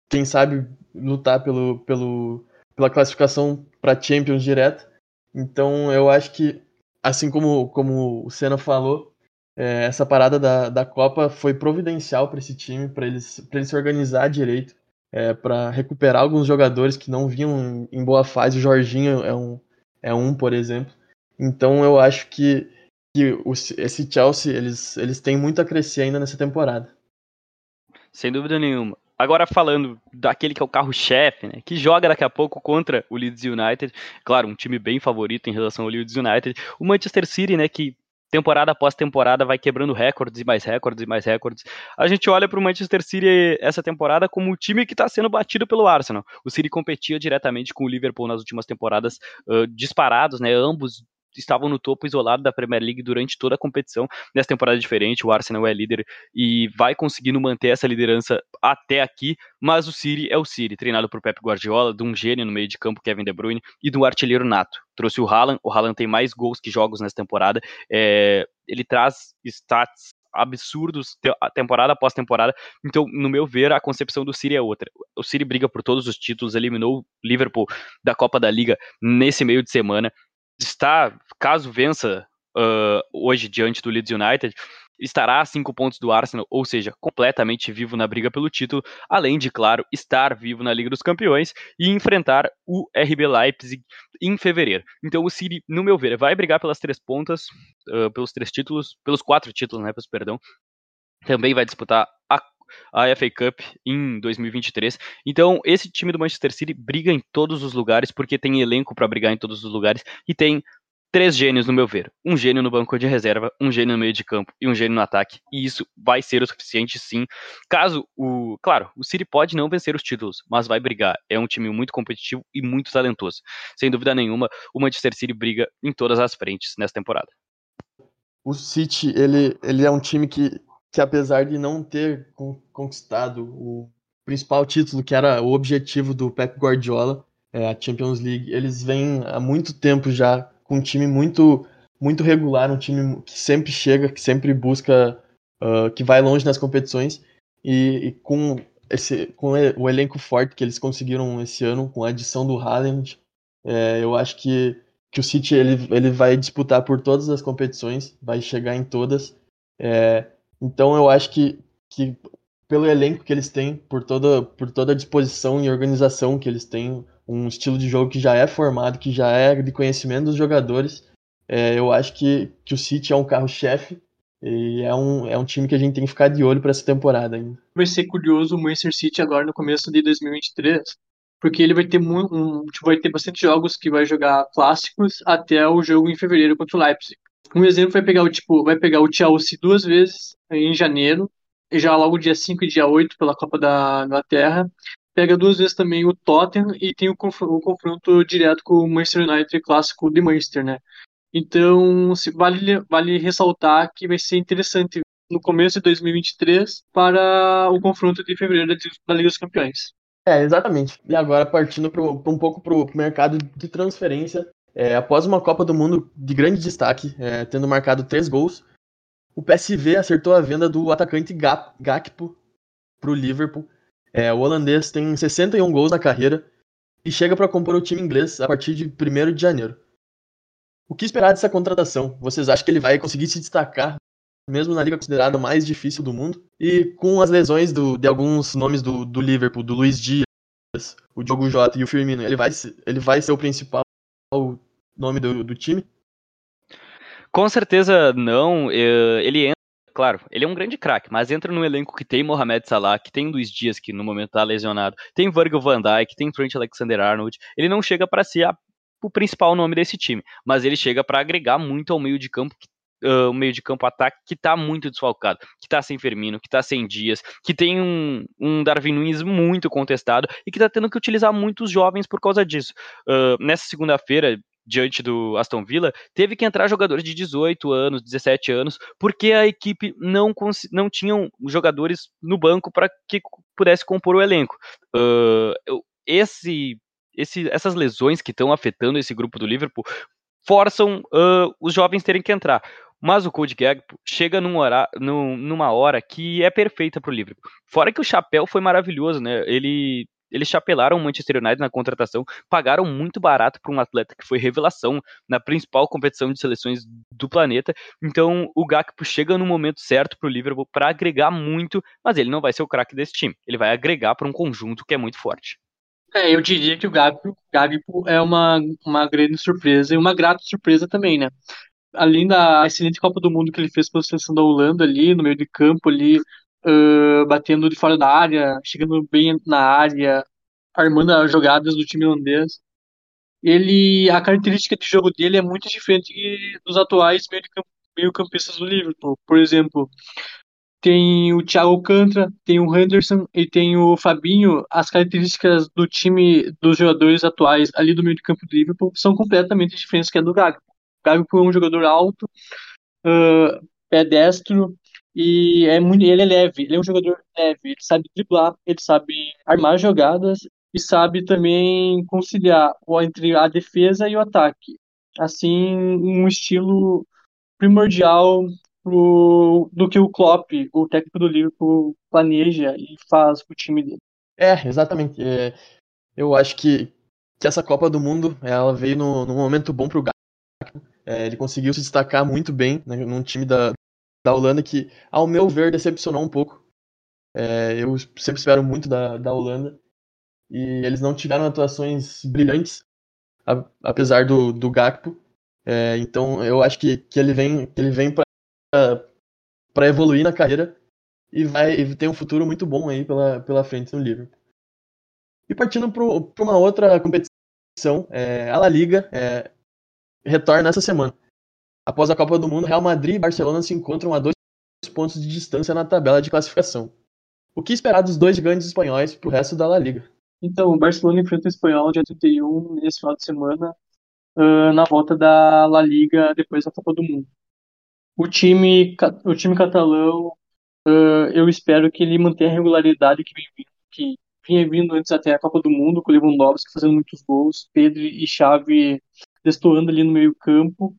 quem sabe lutar pelo, pelo, pela classificação para Champions direto. Então eu acho que, assim como, como o Senna falou, é, essa parada da, da Copa foi providencial para esse time, para eles, eles se organizar direito, é, para recuperar alguns jogadores que não vinham em boa fase. O Jorginho é um, é um por exemplo. Então eu acho que que esse Chelsea, eles, eles têm muito a crescer ainda nessa temporada. Sem dúvida nenhuma. Agora falando daquele que é o carro-chefe, né, que joga daqui a pouco contra o Leeds United, claro, um time bem favorito em relação ao Leeds United, o Manchester City, né, que temporada após temporada vai quebrando recordes e mais recordes e mais recordes. A gente olha para o Manchester City essa temporada como o time que está sendo batido pelo Arsenal. O City competia diretamente com o Liverpool nas últimas temporadas, uh, disparados, né, ambos estavam no topo isolado da Premier League durante toda a competição. Nessa temporada diferente, o Arsenal é líder e vai conseguindo manter essa liderança até aqui, mas o City é o City, treinado por Pep Guardiola, de um gênio no meio de campo, Kevin De Bruyne, e de um artilheiro nato. Trouxe o Haaland, o Haaland tem mais gols que jogos nessa temporada, é, ele traz stats absurdos temporada após temporada. Então, no meu ver, a concepção do City é outra. O City briga por todos os títulos, eliminou o Liverpool da Copa da Liga nesse meio de semana está, caso vença uh, hoje diante do Leeds United, estará a cinco pontos do Arsenal, ou seja, completamente vivo na briga pelo título, além de, claro, estar vivo na Liga dos Campeões e enfrentar o RB Leipzig em fevereiro. Então o City, no meu ver, vai brigar pelas três pontas, uh, pelos três títulos, pelos quatro títulos, né, peço perdão. Também vai disputar a FA Cup em 2023. Então, esse time do Manchester City briga em todos os lugares, porque tem elenco para brigar em todos os lugares e tem três gênios, no meu ver. Um gênio no banco de reserva, um gênio no meio de campo e um gênio no ataque. E isso vai ser o suficiente, sim. Caso o. Claro, o City pode não vencer os títulos, mas vai brigar. É um time muito competitivo e muito talentoso. Sem dúvida nenhuma, o Manchester City briga em todas as frentes nessa temporada. O City, ele, ele é um time que que apesar de não ter conquistado o principal título, que era o objetivo do Pep Guardiola, é, a Champions League, eles vêm há muito tempo já com um time muito muito regular, um time que sempre chega, que sempre busca, uh, que vai longe nas competições e, e, com esse com o elenco forte que eles conseguiram esse ano, com a adição do Haaland, É, eu acho que, que o City ele, ele vai disputar por todas as competições, vai chegar em todas. É, então eu acho que, que pelo elenco que eles têm, por toda, por toda a disposição e organização que eles têm, um estilo de jogo que já é formado, que já é de conhecimento dos jogadores, é, eu acho que, que o City é um carro-chefe e é um, é um time que a gente tem que ficar de olho para essa temporada ainda. Vai ser curioso o Manchester City agora no começo de 2023, porque ele vai ter um, tipo, vai ter bastante jogos que vai jogar clássicos até o jogo em fevereiro contra o Leipzig. Um exemplo vai pegar o tipo, vai pegar o Chelsea duas vezes em janeiro, e já logo dia 5 e dia 8 pela Copa da Inglaterra. Pega duas vezes também o Tottenham e tem o, confronto, o confronto direto com o Manchester United clássico de Manchester, né? Então, vale, vale ressaltar que vai ser interessante no começo de 2023 para o confronto de fevereiro da Liga dos Campeões. É, exatamente. E agora, partindo pro, um pouco para o mercado de transferência, é, após uma Copa do Mundo de grande destaque, é, tendo marcado três gols, o PSV acertou a venda do atacante Gakpo para o Liverpool. É, o holandês tem 61 gols na carreira e chega para compor o time inglês a partir de 1 de janeiro. O que esperar dessa contratação? Vocês acham que ele vai conseguir se destacar, mesmo na liga considerada mais difícil do mundo? E com as lesões do, de alguns nomes do, do Liverpool, do Luiz Dias, o Diogo Jota e o Firmino, ele vai, ele vai ser o principal nome do, do time? Com certeza não. Eh, ele entra, claro, ele é um grande craque, mas entra num elenco que tem Mohamed Salah, que tem Luiz Dias, que no momento está lesionado, tem Virgil van Dijk, tem Trent Alexander-Arnold. Ele não chega para ser a o principal nome desse time, mas ele chega para agregar muito ao meio de campo uh, o meio de campo ataque que está muito desfalcado, que está sem Firmino, que está sem Dias, que tem um, um Darwin Nunes muito contestado e que está tendo que utilizar muitos jovens por causa disso. Uh, nessa segunda-feira, diante do Aston Villa, teve que entrar jogadores de 18 anos, 17 anos, porque a equipe não, não tinha jogadores no banco para que pudesse compor o elenco. Uh, esse esse, essas lesões que estão afetando esse grupo do Liverpool forçam uh, os jovens terem que entrar. Mas o Code Gagpo chega num hora, num, numa hora que é perfeita para o Liverpool. Fora que o chapéu foi maravilhoso, né? Ele, eles chapelaram o Manchester United na contratação, pagaram muito barato para um atleta que foi revelação na principal competição de seleções do planeta. Então o Gakpo chega no momento certo para o Liverpool para agregar muito, mas ele não vai ser o craque desse time. Ele vai agregar para um conjunto que é muito forte. É, eu diria que o Gakpo, Gakpo é uma, uma grande surpresa e uma grata surpresa também, né? Além da excelente Copa do Mundo que ele fez pela seleção da Holanda ali, no meio de campo ali, uh, batendo de fora da área, chegando bem na área, armando as jogadas do time holandês. Ele, a característica de jogo dele é muito diferente dos atuais meio-campistas do Liverpool. Por exemplo, tem o Thiago Alcântara, tem o Henderson e tem o Fabinho, as características do time dos jogadores atuais ali do meio de campo do Liverpool são completamente diferentes que a do Gago. O Gago é um jogador alto, uh, pedestro e é muito, ele é leve, ele é um jogador leve, ele sabe driblar, ele sabe armar jogadas e sabe também conciliar entre a defesa e o ataque. Assim, um estilo primordial pro, do que o Klopp, o técnico do Liverpool, planeja e faz com o time dele. É, exatamente. É, eu acho que, que essa Copa do Mundo ela veio no, num momento bom pro Gakpo. É, ele conseguiu se destacar muito bem né, num time da, da Holanda que, ao meu ver, decepcionou um pouco. É, eu sempre espero muito da, da Holanda. E eles não tiveram atuações brilhantes, a, apesar do, do Gakpo. É, então eu acho que, que ele vem, ele vem para para evoluir na carreira e vai e ter um futuro muito bom aí pela, pela frente no Liverpool. E partindo para uma outra competição, é, a La Liga é, retorna essa semana. Após a Copa do Mundo, Real Madrid e Barcelona se encontram a dois pontos de distância na tabela de classificação. O que esperar dos dois grandes espanhóis para o resto da La Liga? Então, o Barcelona enfrenta o Espanhol dia 31 nesse final de semana, uh, na volta da La Liga depois da Copa do Mundo. O time, o time catalão, uh, eu espero que ele mantenha a regularidade que vem vindo, que vinha vindo antes até a Copa do Mundo, com o Lewandowski fazendo muitos gols, Pedro e Xavi destoando ali no meio campo.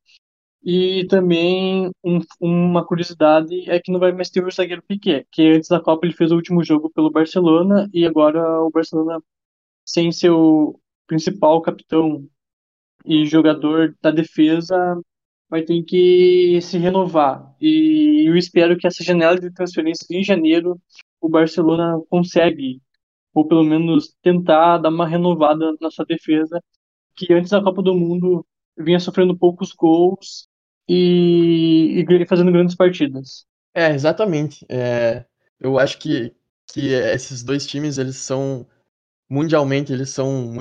E também um, uma curiosidade é que não vai mais ter o zagueiro Piquet, que antes da Copa ele fez o último jogo pelo Barcelona e agora o Barcelona sem seu principal capitão e jogador da defesa vai ter que se renovar. E eu espero que essa janela de transferência em janeiro o Barcelona consegue, ou pelo menos tentar dar uma renovada na sua defesa, que antes da Copa do Mundo vinha sofrendo poucos gols e, e fazendo grandes partidas. É, exatamente. É, eu acho que, que esses dois times, eles são, mundialmente, eles são,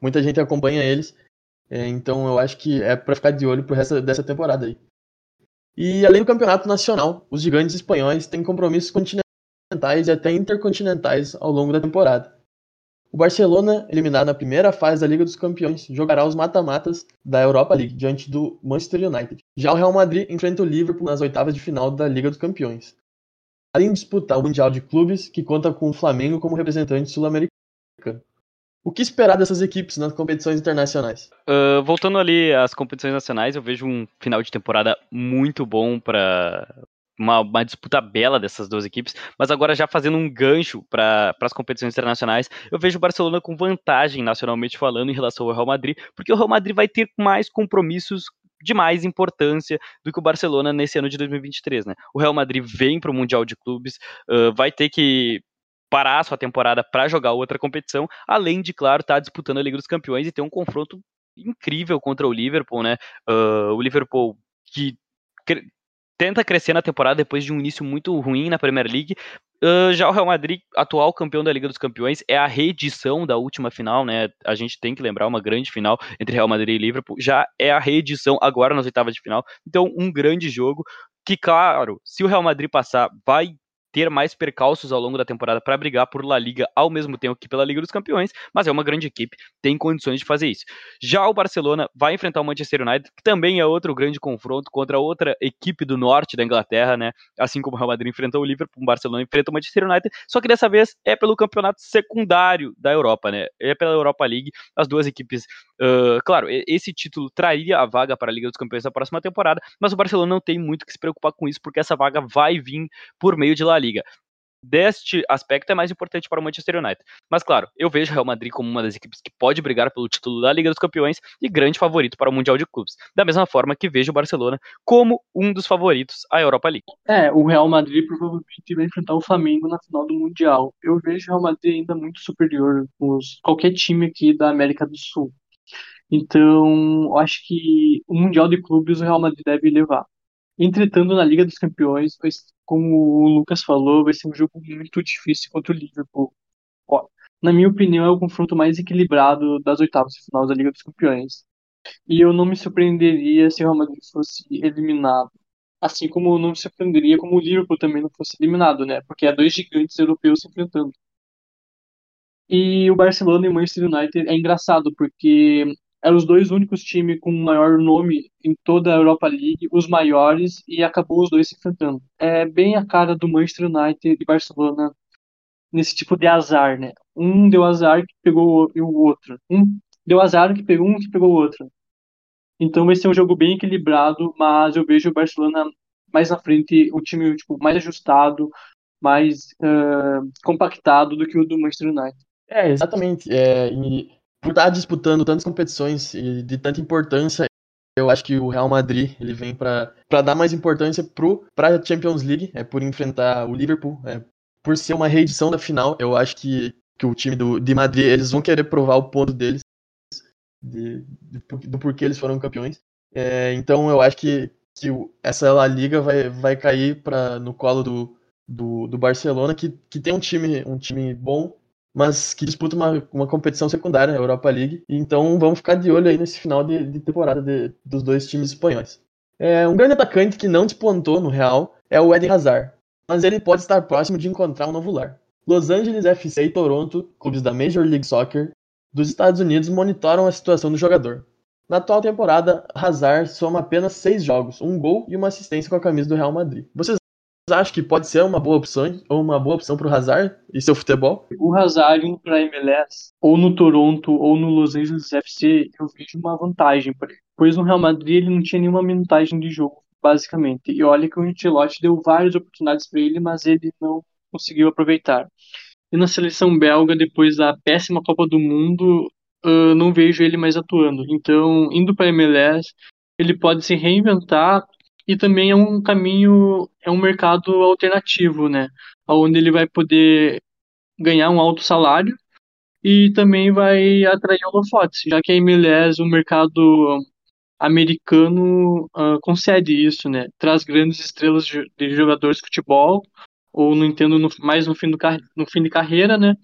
muita gente acompanha eles, é, então eu acho que é para ficar de olho pro resto dessa temporada aí. E além do campeonato nacional, os gigantes espanhóis têm compromissos continentais e até intercontinentais ao longo da temporada. O Barcelona, eliminado na primeira fase da Liga dos Campeões, jogará os mata-matas da Europa League diante do Manchester United. Já o Real Madrid enfrenta o Liverpool nas oitavas de final da Liga dos Campeões. Além de disputar o Mundial de Clubes, que conta com o Flamengo como representante sul-americano. O que esperar dessas equipes nas competições internacionais? Uh, voltando ali às competições nacionais, eu vejo um final de temporada muito bom para uma, uma, disputa bela dessas duas equipes, mas agora já fazendo um gancho para as competições internacionais, eu vejo o Barcelona com vantagem nacionalmente falando em relação ao Real Madrid, porque o Real Madrid vai ter mais compromissos de mais importância do que o Barcelona nesse ano de 2023, né? O Real Madrid vem para o Mundial de Clubes, uh, vai ter que parar a sua temporada para jogar outra competição, além de, claro, estar tá disputando a Liga dos Campeões e ter um confronto incrível contra o Liverpool, né? Uh, o Liverpool que tenta crescer na temporada depois de um início muito ruim na Premier League. Uh, já o Real Madrid, atual campeão da Liga dos Campeões, é a reedição da última final, né? A gente tem que lembrar uma grande final entre Real Madrid e Liverpool. Já é a reedição agora nas oitavas de final. Então, um grande jogo que, claro, se o Real Madrid passar, vai ter mais percalços ao longo da temporada para brigar por La Liga ao mesmo tempo que pela Liga dos Campeões, mas é uma grande equipe, tem condições de fazer isso. Já o Barcelona vai enfrentar o Manchester United, que também é outro grande confronto contra outra equipe do norte da Inglaterra, né? Assim como o Real Madrid enfrentou o Liverpool, o Barcelona enfrenta o Manchester United, só que dessa vez é pelo campeonato secundário da Europa, né? É pela Europa League, as duas equipes, claro, esse título traria a vaga para a Liga dos Campeões da próxima temporada, mas o Barcelona não tem muito que se preocupar com isso, porque essa vaga vai vir por meio de La Liga. Deste aspecto é mais importante para o Manchester United. Mas claro, eu vejo o Real Madrid como uma das equipes que pode brigar pelo título da Liga dos Campeões e grande favorito para o Mundial de Clubes. Da mesma forma que vejo o Barcelona como um dos favoritos à Europa League. É, o Real Madrid provavelmente vai enfrentar o Flamengo na final do Mundial. Eu vejo o Real Madrid ainda muito superior com qualquer time aqui da América do Sul. Então, eu acho que o Mundial de Clubes o Real Madrid deve levar. Entretanto, na Liga dos Campeões, como o Lucas falou, vai ser um jogo muito difícil contra o Liverpool. Ó, na minha opinião, é o confronto mais equilibrado das oitavas de final da Liga dos Campeões. E eu não me surpreenderia se o Real Madrid fosse eliminado. Assim como eu não me surpreenderia como o Liverpool também não fosse eliminado, né? Porque é dois gigantes europeus se enfrentando. E o Barcelona e o Manchester United é engraçado, porque eram os dois únicos times com maior nome em toda a Europa League, os maiores, e acabou os dois se enfrentando. É bem a cara do Manchester United e Barcelona nesse tipo de azar, né? Um deu azar que pegou o outro. Um deu azar que pegou um que pegou o outro. Então vai ser um jogo bem equilibrado, mas eu vejo o Barcelona mais na frente, o time tipo, mais ajustado, mais uh, compactado do que o do Manchester United. É, exatamente. É, e por estar disputando tantas competições e de tanta importância, eu acho que o Real Madrid ele vem para dar mais importância para a Champions League, é por enfrentar o Liverpool, é, por ser uma reedição da final. Eu acho que, que o time do, de Madrid eles vão querer provar o ponto deles de, de, do porquê eles foram campeões. É, então eu acho que, que essa La Liga vai, vai cair pra, no colo do, do, do Barcelona, que, que tem um time, um time bom mas que disputa uma, uma competição secundária, a Europa League. Então vamos ficar de olho aí nesse final de, de temporada de, dos dois times espanhóis. É, um grande atacante que não despontou no Real é o Eden Hazard, mas ele pode estar próximo de encontrar um novo lar. Los Angeles FC e Toronto, clubes da Major League Soccer dos Estados Unidos, monitoram a situação do jogador. Na atual temporada, Hazard soma apenas seis jogos, um gol e uma assistência com a camisa do Real Madrid. Vocês acham que pode ser uma boa opção ou uma boa opção para o Hazard e seu futebol? O Hazard indo para MLS, ou no Toronto, ou no Los Angeles FC, eu vejo uma vantagem para ele. Pois no Real Madrid ele não tinha nenhuma minutagem de jogo, basicamente. E olha que o Ancelotti deu várias oportunidades para ele, mas ele não conseguiu aproveitar. E na seleção belga, depois da péssima Copa do Mundo, uh, não vejo ele mais atuando. Então, indo para MLS, ele pode se reinventar e também é um caminho, é um mercado alternativo, né? Onde ele vai poder ganhar um alto salário e também vai atrair holofotes, já que a MLS, o mercado americano uh, concede isso, né? Traz grandes estrelas de, de jogadores de futebol, ou não entendo no, mais no fim, do, no fim de carreira, né?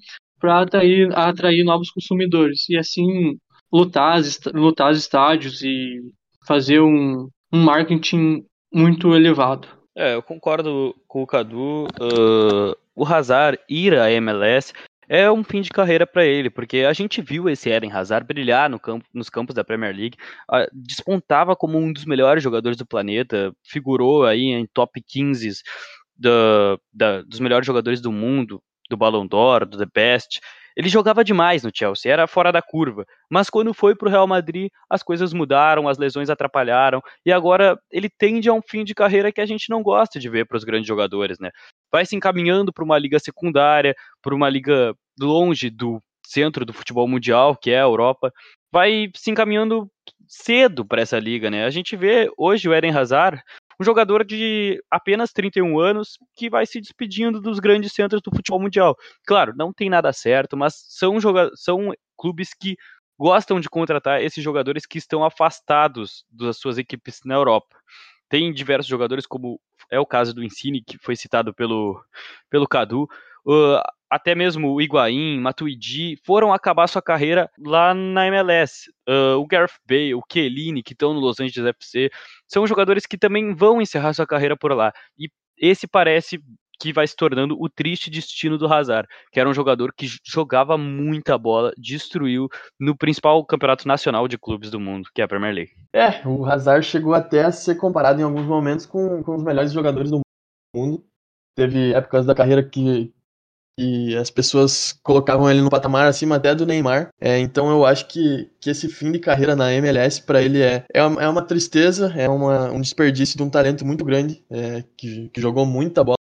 Para atrair, atrair novos consumidores e assim lotar, os estádios e fazer um, um marketing muito elevado. É, eu concordo com o Cadu. Uh, o Hazard ir à MLS é um fim de carreira para ele, porque a gente viu esse Eden Hazard brilhar no campo, nos campos da Premier League, uh, despontava como um dos melhores jogadores do planeta, figurou aí em top 15 do, da, dos melhores jogadores do mundo, do Ballon d'Or, do The Best. Ele jogava demais no Chelsea, era fora da curva. Mas quando foi para o Real Madrid, as coisas mudaram, as lesões atrapalharam, e agora ele tende a um fim de carreira que a gente não gosta de ver para os grandes jogadores, né? Vai se encaminhando para uma liga secundária, para uma liga longe do centro do futebol mundial, que é a Europa, vai se encaminhando cedo para essa liga, né? A gente vê hoje o Eden Hazard um jogador de apenas 31 anos que vai se despedindo dos grandes centros do futebol mundial. Claro, não tem nada certo, mas são, são clubes que gostam de contratar esses jogadores que estão afastados das suas equipes na Europa. Tem diversos jogadores, como é o caso do Insigne, que foi citado pelo, pelo Cadu. Uh, até mesmo o Higuaín, Matuidi, foram acabar sua carreira lá na MLS. Uh, o Gareth Bale, o Chiellini, que estão no Los Angeles FC, são jogadores que também vão encerrar sua carreira por lá. E esse parece que vai se tornando o triste destino do Hazard, que era um jogador que jogava muita bola, destruiu no principal campeonato nacional de clubes do mundo, que é a Premier League. É, o Hazard chegou até a ser comparado em alguns momentos com, com os melhores jogadores do mundo. Teve épocas da carreira que, e as pessoas colocavam ele no patamar acima até do Neymar. É, então eu acho que, que esse fim de carreira na MLS para ele é, é uma, é, uma, tristeza, é uma, um desperdício de um talento muito grande, é, que, que jogou muita bola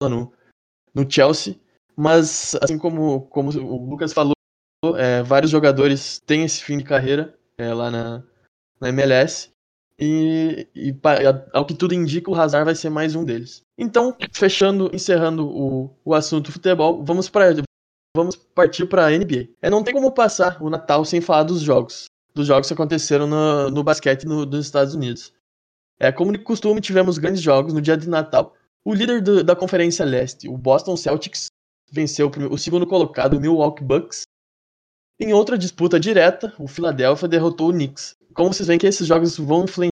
no, no Chelsea. Mas, assim como, como o Lucas falou, é, vários jogadores têm esse fim de carreira é, lá na, na MLS. E, e, ao que tudo indica, o Hazard vai ser mais um deles. Então, fechando, encerrando o, o assunto futebol, vamos para vamos partir para a NBA. É, não tem como passar o Natal sem falar dos jogos, dos jogos que aconteceram no, no basquete no, nos Estados Unidos. É, como de costume, tivemos grandes jogos no dia de Natal. O líder do, da Conferência Leste, o Boston Celtics, venceu o, o segundo colocado, o Milwaukee Bucks. Em outra disputa direta, o Philadelphia derrotou o Knicks. Como vocês veem que esses jogos vão influenciar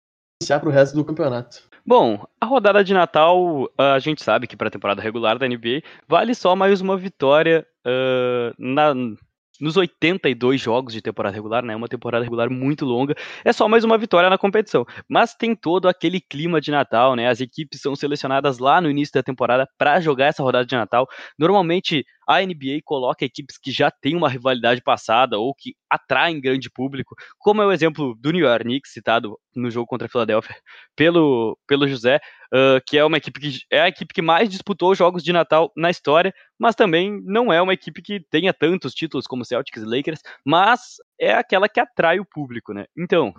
para o resto do campeonato. Bom, a rodada de Natal, a gente sabe que para a temporada regular da NBA vale só mais uma vitória uh, na, nos 82 jogos de temporada regular, né? Uma temporada regular muito longa. É só mais uma vitória na competição. Mas tem todo aquele clima de Natal, né? As equipes são selecionadas lá no início da temporada para jogar essa rodada de Natal. Normalmente a NBA coloca equipes que já têm uma rivalidade passada ou que atraem grande público, como é o exemplo do New York Knicks, citado no jogo contra a Philadelphia pelo, pelo José, uh, que é uma equipe que é a equipe que mais disputou jogos de Natal na história, mas também não é uma equipe que tenha tantos títulos como Celtics e Lakers, mas é aquela que atrai o público, né? Então,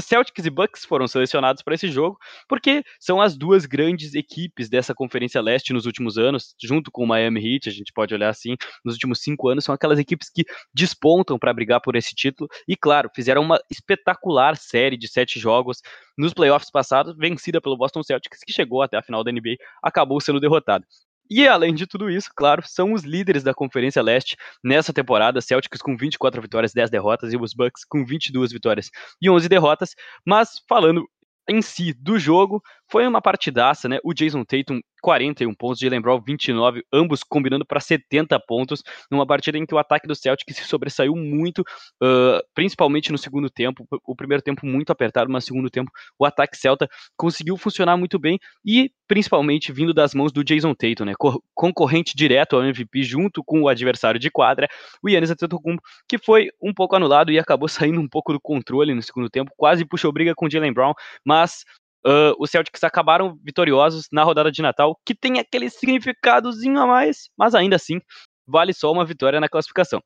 Celtics e Bucks foram selecionados para esse jogo porque são as duas grandes equipes dessa Conferência Leste nos últimos anos, junto com o Miami Heat, a gente pode olhar assim, nos últimos cinco anos, são aquelas equipes que despontam para brigar por esse título e, claro, fizeram uma espetacular série de sete jogos nos playoffs passados, vencida pelo Boston Celtics, que chegou até a final da NBA, acabou sendo derrotado. E além de tudo isso, claro, são os líderes da Conferência Leste nessa temporada, Celtics com 24 vitórias, 10 derrotas e os Bucks com 22 vitórias e 11 derrotas. Mas falando em si do jogo, foi uma partidaça, né? O Jason Tatum 41 pontos, Jalen Brown 29, ambos combinando para 70 pontos, numa partida em que o ataque do Celtic se sobressaiu muito, uh, principalmente no segundo tempo. O primeiro tempo muito apertado, mas no segundo tempo o ataque celta conseguiu funcionar muito bem e principalmente vindo das mãos do Jason Tatum, né? Concorrente direto ao MVP junto com o adversário de quadra, o Yannis Antetokounmpo, que foi um pouco anulado e acabou saindo um pouco do controle no segundo tempo, quase puxou briga com o Jalen Brown, mas uh, os Celtics acabaram vitoriosos na rodada de Natal, que tem aquele significadozinho a mais, mas ainda assim vale só uma vitória na classificação.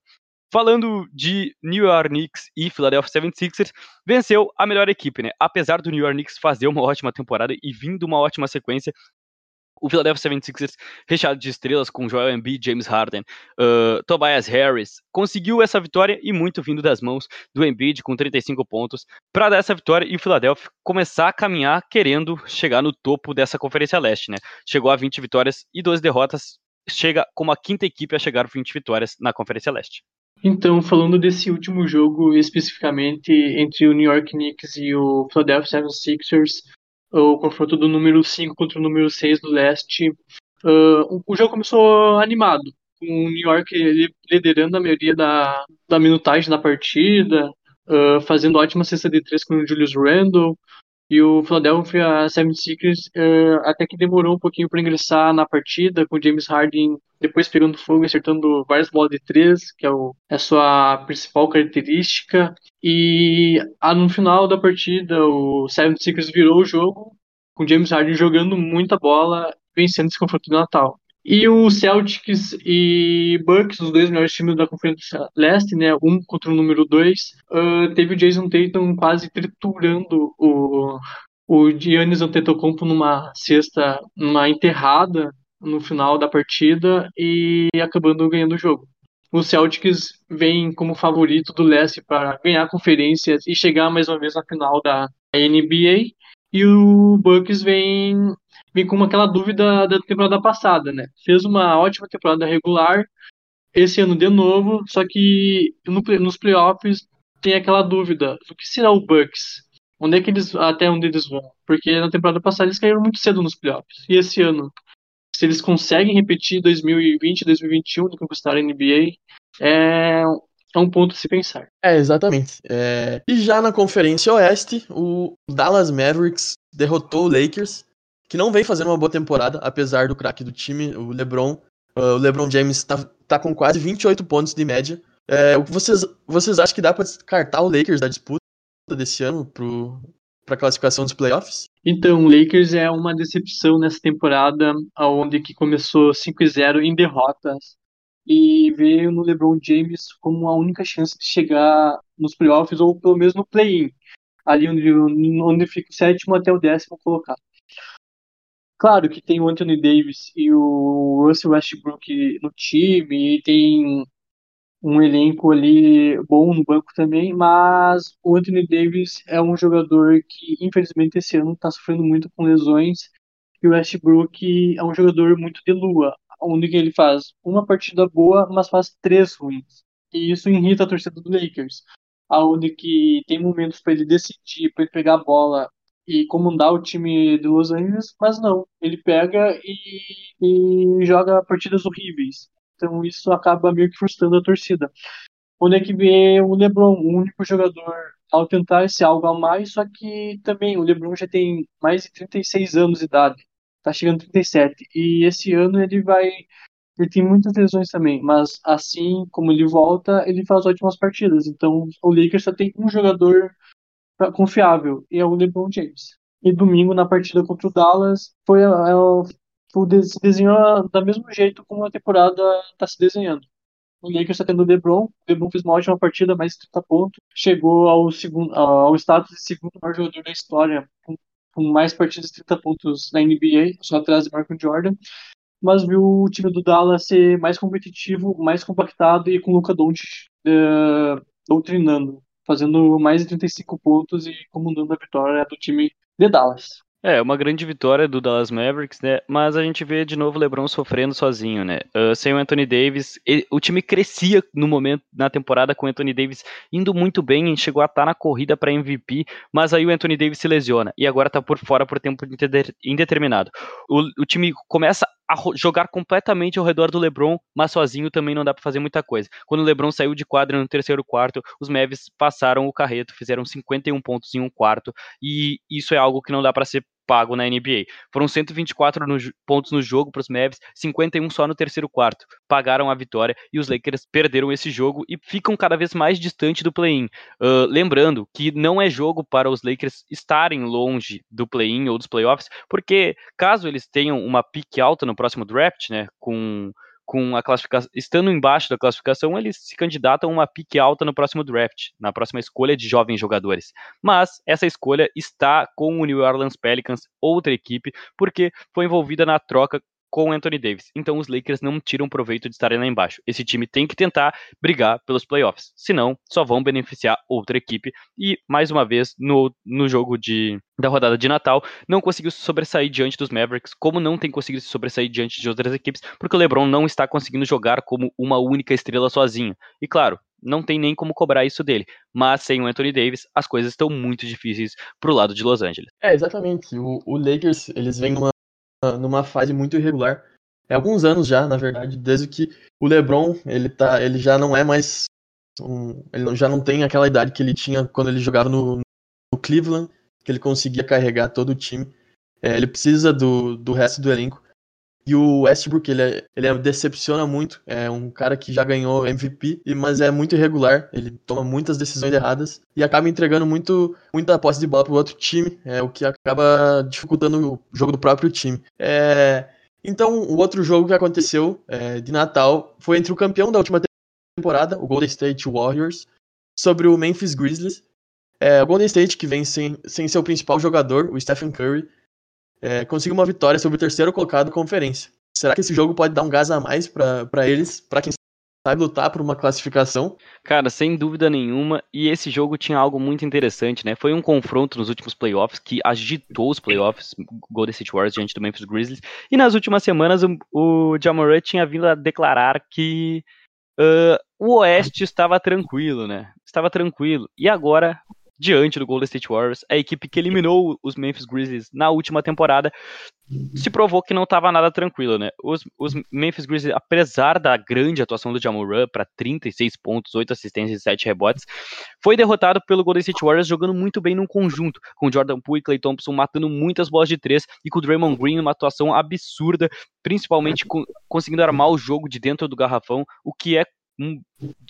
Falando de New York Knicks e Philadelphia 76ers, venceu a melhor equipe, né? Apesar do New York Knicks fazer uma ótima temporada e vindo uma ótima sequência, o Philadelphia 76ers, recheado de estrelas com Joel Embiid, James Harden, uh, Tobias Harris, conseguiu essa vitória e muito vindo das mãos do Embiid com 35 pontos para dar essa vitória e o Philadelphia começar a caminhar querendo chegar no topo dessa Conferência Leste, né? Chegou a 20 vitórias e 12 derrotas, chega como a quinta equipe a chegar a 20 vitórias na Conferência Leste. Então, falando desse último jogo especificamente entre o New York Knicks e o Philadelphia 76ers, o confronto do número 5 contra o número 6 do leste, uh, o jogo começou animado, com o New York liderando a maioria da, da minutagem da partida, uh, fazendo ótima cesta de três com o Julius Randle, e o Philadelphia 76ers uh, até que demorou um pouquinho para ingressar na partida, com o James Harden depois pegando fogo e acertando várias bolas de três, que é, o, é a sua principal característica. E ah, no final da partida, o 76ers virou o jogo, com o James Harden jogando muita bola, vencendo esse confronto de Natal. E o Celtics e Bucks, os dois melhores times da Conferência Leste, né, um contra o número dois, uh, teve o Jason Tatum quase triturando o, o Giannis Antetokounmpo numa cesta, numa enterrada no final da partida e acabando ganhando o jogo. O Celtics vem como favorito do leste para ganhar conferências e chegar mais uma vez na final da NBA. E o Bucks vem vem com aquela dúvida da temporada passada, né? Fez uma ótima temporada regular, esse ano de novo, só que no, nos playoffs tem aquela dúvida do que será o Bucks? Onde é que eles até onde eles vão? Porque na temporada passada eles caíram muito cedo nos playoffs. E esse ano, se eles conseguem repetir 2020, 2021 de conquistar a NBA, é, é um ponto a se pensar. É, exatamente. É... E já na Conferência Oeste, o Dallas Mavericks derrotou o Lakers que não vem fazendo uma boa temporada, apesar do craque do time, o LeBron. Uh, o LeBron James tá, tá com quase 28 pontos de média. É, vocês, vocês acham que dá para descartar o Lakers da disputa desse ano para a classificação dos playoffs? Então, o Lakers é uma decepção nessa temporada, onde que começou 5-0 em derrotas e veio no LeBron James como a única chance de chegar nos playoffs ou pelo menos no play-in, ali onde, onde fica o sétimo até o décimo colocado. Claro que tem o Anthony Davis e o Russell Westbrook no time, e tem um elenco ali bom no banco também, mas o Anthony Davis é um jogador que, infelizmente, esse ano está sofrendo muito com lesões, e o Westbrook é um jogador muito de lua, onde ele faz uma partida boa, mas faz três ruins. E isso irrita a torcida do Lakers, aonde que tem momentos para ele decidir, para ele pegar a bola e comandar o time de Los Angeles, mas não, ele pega e, e joga partidas horríveis. Então isso acaba meio que frustrando a torcida. Onde é que vê o LeBron, o único jogador ao tentar esse algo a mais, só que também o LeBron já tem mais de 36 anos de idade, tá chegando a 37, e esse ano ele vai ele tem muitas lesões também, mas assim como ele volta, ele faz ótimas partidas. Então o Lakers só tem um jogador confiável. E é o LeBron James. E domingo, na partida contra o Dallas, foi, é, foi se desenhou da mesmo jeito como a temporada está se desenhando. O Lakers está tendo o LeBron, o LeBron fez uma ótima partida, mais de 30 pontos, chegou ao, segundo, ao status de segundo maior jogador da história, com, com mais partidas de 30 pontos na NBA, só atrás de Michael Jordan, mas viu o time do Dallas ser mais competitivo, mais compactado e com o Luca Doncic uh, doutrinando fazendo mais de 35 pontos e comandando a vitória do time de Dallas. É, uma grande vitória do Dallas Mavericks, né? Mas a gente vê de novo o LeBron sofrendo sozinho, né? Uh, sem o Anthony Davis, ele, o time crescia no momento, na temporada com o Anthony Davis indo muito bem, chegou a estar na corrida para MVP, mas aí o Anthony Davis se lesiona e agora tá por fora por tempo indeterminado. O, o time começa jogar completamente ao redor do LeBron, mas sozinho também não dá para fazer muita coisa. Quando o LeBron saiu de quadra no terceiro quarto, os Mavs passaram o carreto, fizeram 51 pontos em um quarto, e isso é algo que não dá para ser pago na NBA. Foram 124 no, pontos no jogo para os Mavs, 51 só no terceiro quarto. Pagaram a vitória e os Lakers perderam esse jogo e ficam cada vez mais distante do play-in. Uh, lembrando que não é jogo para os Lakers estarem longe do play-in ou dos playoffs, porque caso eles tenham uma pique alta no próximo draft, né, com com a classificação, estando embaixo da classificação, eles se candidatam a uma pique alta no próximo draft, na próxima escolha de jovens jogadores. Mas essa escolha está com o New Orleans Pelicans, outra equipe, porque foi envolvida na troca com Anthony Davis. Então os Lakers não tiram proveito de estarem lá embaixo. Esse time tem que tentar brigar pelos playoffs. Senão, só vão beneficiar outra equipe. E, mais uma vez, no, no jogo de, da rodada de Natal, não conseguiu se sobressair diante dos Mavericks, como não tem conseguido se sobressair diante de outras equipes, porque o LeBron não está conseguindo jogar como uma única estrela sozinho. E claro, não tem nem como cobrar isso dele. Mas sem o Anthony Davis, as coisas estão muito difíceis pro lado de Los Angeles. É, exatamente. O, o Lakers, eles vêm numa numa fase muito irregular. É alguns anos já, na verdade, desde que o LeBron, ele tá, ele já não é mais um, ele já não tem aquela idade que ele tinha quando ele jogava no, no Cleveland, que ele conseguia carregar todo o time. É, ele precisa do, do resto do elenco. E o Westbrook, ele, é, ele é, decepciona muito. É um cara que já ganhou MVP, mas é muito irregular. Ele toma muitas decisões erradas e acaba entregando muito, muita posse de bola pro outro time, é, o que acaba dificultando o jogo do próprio time. É, então, o outro jogo que aconteceu é, de Natal foi entre o campeão da última temporada, o Golden State Warriors, sobre o Memphis Grizzlies. É, o Golden State, que vem sem, sem seu principal jogador, o Stephen Curry, é, uma vitória sobre o terceiro colocado da conferência. Será que esse jogo pode dar um gás a mais para eles, para quem sabe lutar por uma classificação? Cara, sem dúvida nenhuma. E esse jogo tinha algo muito interessante, né? Foi um confronto nos últimos playoffs que agitou os playoffs, Golden State Warriors diante do Memphis Grizzlies. E nas últimas semanas o, o tinha vindo a declarar que uh, o Oeste estava tranquilo, né? Estava tranquilo. E agora diante do Golden State Warriors, a equipe que eliminou os Memphis Grizzlies na última temporada, se provou que não estava nada tranquilo, né? Os, os, Memphis Grizzlies, apesar da grande atuação do Jamoran para 36 pontos, 8 assistências e 7 rebotes, foi derrotado pelo Golden State Warriors jogando muito bem num conjunto, com Jordan Poole e Clay Thompson matando muitas bolas de três e com o Draymond Green numa atuação absurda, principalmente com, conseguindo armar o jogo de dentro do garrafão, o que é um,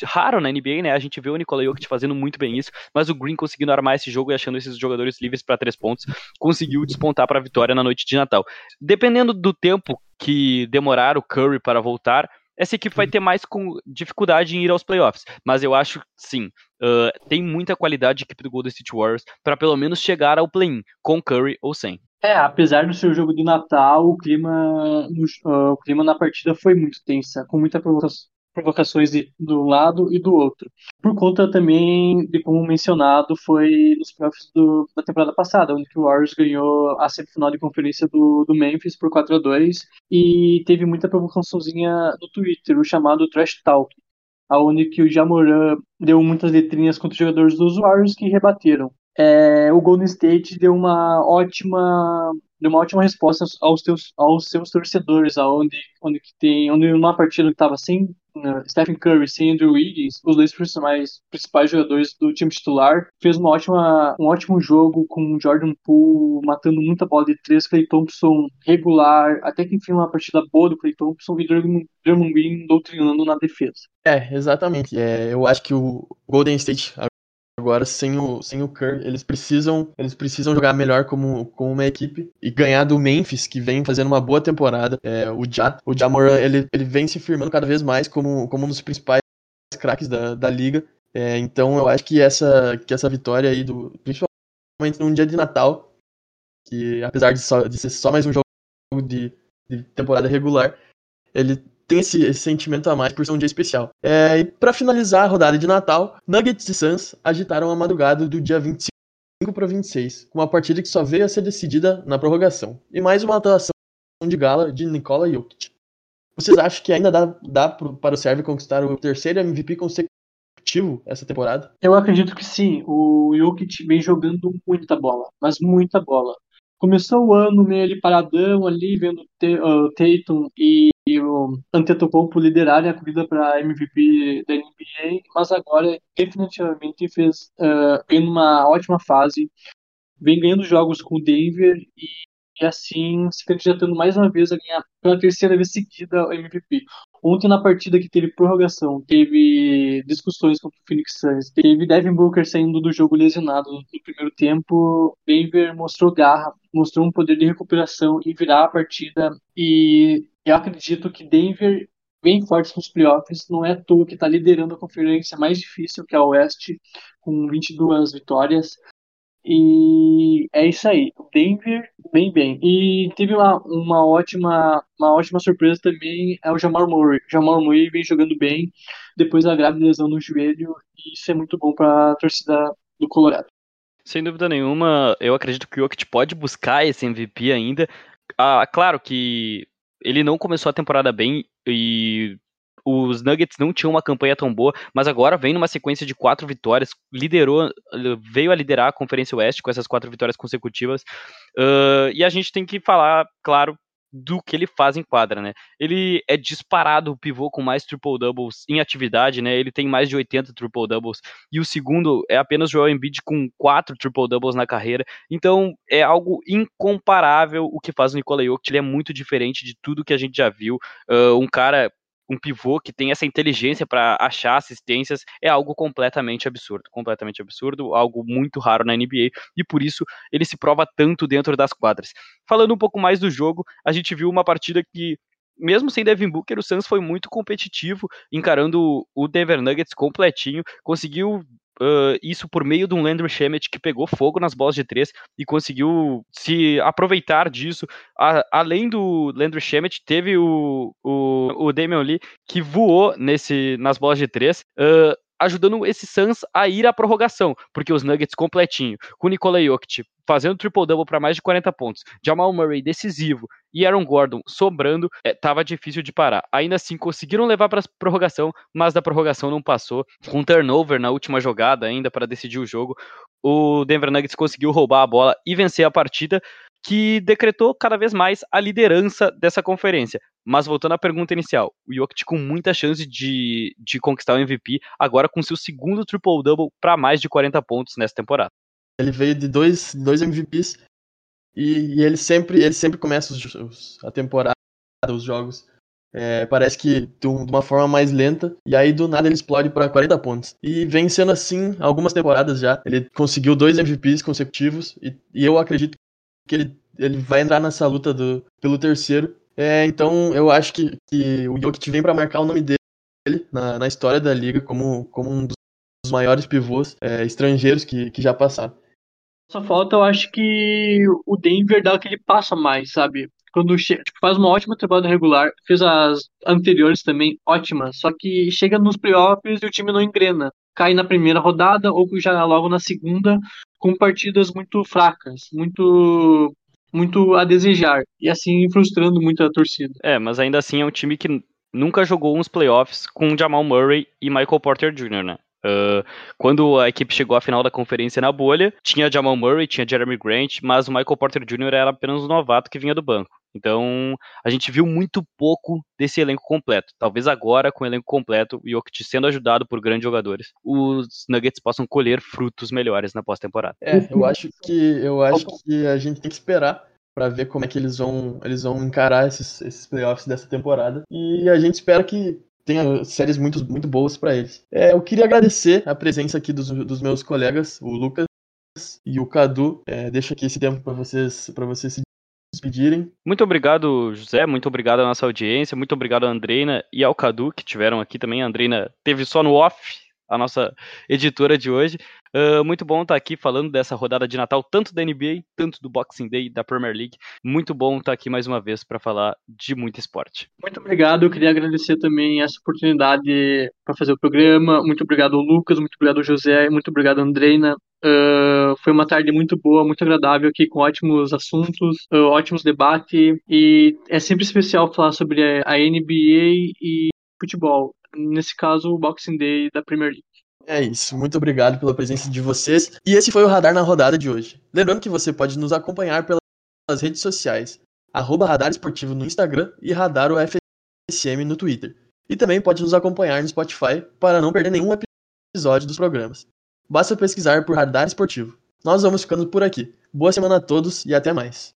raro na NBA, né? A gente vê o Nikola Jokic fazendo muito bem isso, mas o Green conseguindo armar esse jogo e achando esses jogadores livres para três pontos, conseguiu despontar para a vitória na noite de Natal. Dependendo do tempo que demorar o Curry para voltar, essa equipe vai ter mais com dificuldade em ir aos playoffs. Mas eu acho, sim, uh, tem muita qualidade de equipe do Golden State Warriors para pelo menos chegar ao play-in, com Curry ou sem. É, apesar do seu jogo de Natal, o clima, uh, o clima na partida foi muito tensa, com muita provocação, provocações de, do lado e do outro. Por conta também de como mencionado foi nos playoffs do, da temporada passada, onde o Warriors ganhou a semifinal de conferência do, do Memphis por 4 a 2 e teve muita provocaçãozinha no Twitter, o chamado Trash Talk, aonde que o Jamoran deu muitas letrinhas contra os jogadores dos Warriors que rebateram. É, o Golden State deu uma ótima deu uma ótima resposta aos, teus, aos seus torcedores, aonde onde que tem onde numa partida que estava sem uh, Stephen Curry, sem Andrew Wiggins, os dois principais, principais jogadores do time titular, fez uma ótima, um ótimo jogo com Jordan Poole matando muita bola de três, Clay Thompson regular, até que enfim uma partida boa do Clay Thompson e Draymond Green doutrinando na defesa. É, exatamente. É, eu acho que o Golden State Agora, sem o, sem o Kerr, eles precisam, eles precisam jogar melhor como, como uma equipe e ganhar do Memphis, que vem fazendo uma boa temporada. É, o Ja, o Jamoran, ele, ele vem se firmando cada vez mais como, como um dos principais craques da, da liga. É, então, eu acho que essa, que essa vitória aí, do, principalmente num dia de Natal, que apesar de, só, de ser só mais um jogo de, de temporada regular, ele tem esse, esse, sentimento a mais por ser um dia especial. É, e para finalizar a rodada de Natal, Nuggets e Suns agitaram a madrugada do dia 25 para 26, com uma partida que só veio a ser decidida na prorrogação. E mais uma atuação de gala de Nikola Jokic. Vocês acham que ainda dá, dá para o Serve conquistar o terceiro MVP consecutivo essa temporada? Eu acredito que sim. O Jokic vem jogando muita bola, mas muita bola. Começou o ano meio ali paradão ali, vendo o Tatum e e o Antetokounmpo liderarem a corrida para MVP da NBA, mas agora definitivamente fez uh, em uma ótima fase, vem ganhando jogos com o Denver e, e assim se candidatando mais uma vez a ganhar pela terceira vez seguida o MVP. Ontem na partida que teve prorrogação, teve discussões contra o Phoenix Suns, teve Devin Booker saindo do jogo lesionado no primeiro tempo, Denver mostrou garra, mostrou um poder de recuperação e virar a partida e eu acredito que Denver bem fortes nos playoffs. Não é à toa que está liderando a conferência mais difícil, que é a Oeste, com 22 vitórias. E é isso aí. Denver bem bem. E teve uma, uma ótima uma ótima surpresa também é o Jamal Murray. Jamal Murray vem jogando bem depois da grave lesão no joelho e isso é muito bom para a torcida do Colorado. Sem dúvida nenhuma, eu acredito que o Jokic pode buscar esse MVP ainda. Ah, claro que ele não começou a temporada bem e os Nuggets não tinham uma campanha tão boa, mas agora vem numa sequência de quatro vitórias, liderou, veio a liderar a Conferência Oeste com essas quatro vitórias consecutivas. Uh, e a gente tem que falar, claro, do que ele faz em quadra, né? Ele é disparado o pivô com mais triple doubles em atividade, né? Ele tem mais de 80 triple doubles e o segundo é apenas Joel Embiid com quatro triple doubles na carreira. Então é algo incomparável o que faz o Nikola Jokic. Ele é muito diferente de tudo que a gente já viu. Uh, um cara um pivô que tem essa inteligência para achar assistências é algo completamente absurdo, completamente absurdo, algo muito raro na NBA e por isso ele se prova tanto dentro das quadras. Falando um pouco mais do jogo, a gente viu uma partida que mesmo sem Devin Booker, o Suns foi muito competitivo, encarando o Denver Nuggets completinho, conseguiu uh, isso por meio de um Landry Shamet que pegou fogo nas bolas de três e conseguiu se aproveitar disso. A, além do Landry Shamet, teve o, o, o Damian Lee que voou nesse, nas bolas de três. Uh, ajudando esse Suns a ir à prorrogação, porque os Nuggets completinho, com o Nikola Jokic fazendo triple-double para mais de 40 pontos, Jamal Murray decisivo e Aaron Gordon sobrando, é, tava difícil de parar. Ainda assim, conseguiram levar para prorrogação, mas da prorrogação não passou, com turnover na última jogada ainda para decidir o jogo. O Denver Nuggets conseguiu roubar a bola e vencer a partida, que decretou cada vez mais a liderança dessa conferência. Mas voltando à pergunta inicial, o Jokic com muita chance de, de conquistar o MVP, agora com seu segundo triple-double para mais de 40 pontos nessa temporada. Ele veio de dois, dois MVPs e, e ele sempre ele sempre começa os, os, a temporada, os jogos. É, parece que de, uma forma mais lenta, e aí do nada ele explode para 40 pontos. E vem sendo assim algumas temporadas já. Ele conseguiu dois MVPs consecutivos, e, e eu acredito que ele, ele vai entrar nessa luta do, pelo terceiro. É, então eu acho que, que o Jokic vem para marcar o nome dele na, na história da liga como, como um dos maiores pivôs é, estrangeiros que, que já passaram. Só falta, eu acho que o Denver dá aquele passo a mais, sabe? Quando chega, tipo, faz uma ótima temporada regular, fez as anteriores também ótimas, só que chega nos playoffs e o time não engrena. Cai na primeira rodada ou já logo na segunda, com partidas muito fracas, muito muito a desejar e assim frustrando muito a torcida. É, mas ainda assim é um time que nunca jogou uns playoffs com Jamal Murray e Michael Porter Jr., né? Uh, quando a equipe chegou à final da conferência na bolha, tinha Jamal Murray, tinha Jeremy Grant, mas o Michael Porter Jr. era apenas um novato que vinha do banco. Então, a gente viu muito pouco desse elenco completo. Talvez agora, com o elenco completo, e o Jokic sendo ajudado por grandes jogadores, os Nuggets possam colher frutos melhores na pós-temporada. É, eu acho que eu acho que a gente tem que esperar para ver como é que eles vão eles vão encarar esses, esses playoffs dessa temporada. E a gente espera que tenha séries muito, muito boas para eles. É, eu queria agradecer a presença aqui dos, dos meus colegas, o Lucas e o Cadu. É, deixo aqui esse tempo para vocês, para vocês se despedirem. Muito obrigado, José. Muito obrigado à nossa audiência. Muito obrigado à Andreina e ao Cadu, que tiveram aqui também. A Andreina teve só no off, a nossa editora de hoje. Uh, muito bom estar aqui falando dessa rodada de Natal, tanto da NBA, tanto do Boxing Day, da Premier League. Muito bom estar aqui mais uma vez para falar de muito esporte. Muito obrigado. Eu queria agradecer também essa oportunidade para fazer o programa. Muito obrigado Lucas, muito obrigado José, muito obrigado Andreina. Uh, foi uma tarde muito boa, muito agradável aqui, com ótimos assuntos, uh, ótimos debates. E é sempre especial falar sobre a NBA e futebol. Nesse caso, o Boxing Day da Premier League. É isso, muito obrigado pela presença de vocês. E esse foi o Radar na Rodada de hoje. Lembrando que você pode nos acompanhar pelas redes sociais, arroba Radar Esportivo no Instagram e Radar UFSM no Twitter. E também pode nos acompanhar no Spotify para não perder nenhum episódio dos programas. Basta pesquisar por Radar Esportivo. Nós vamos ficando por aqui. Boa semana a todos e até mais.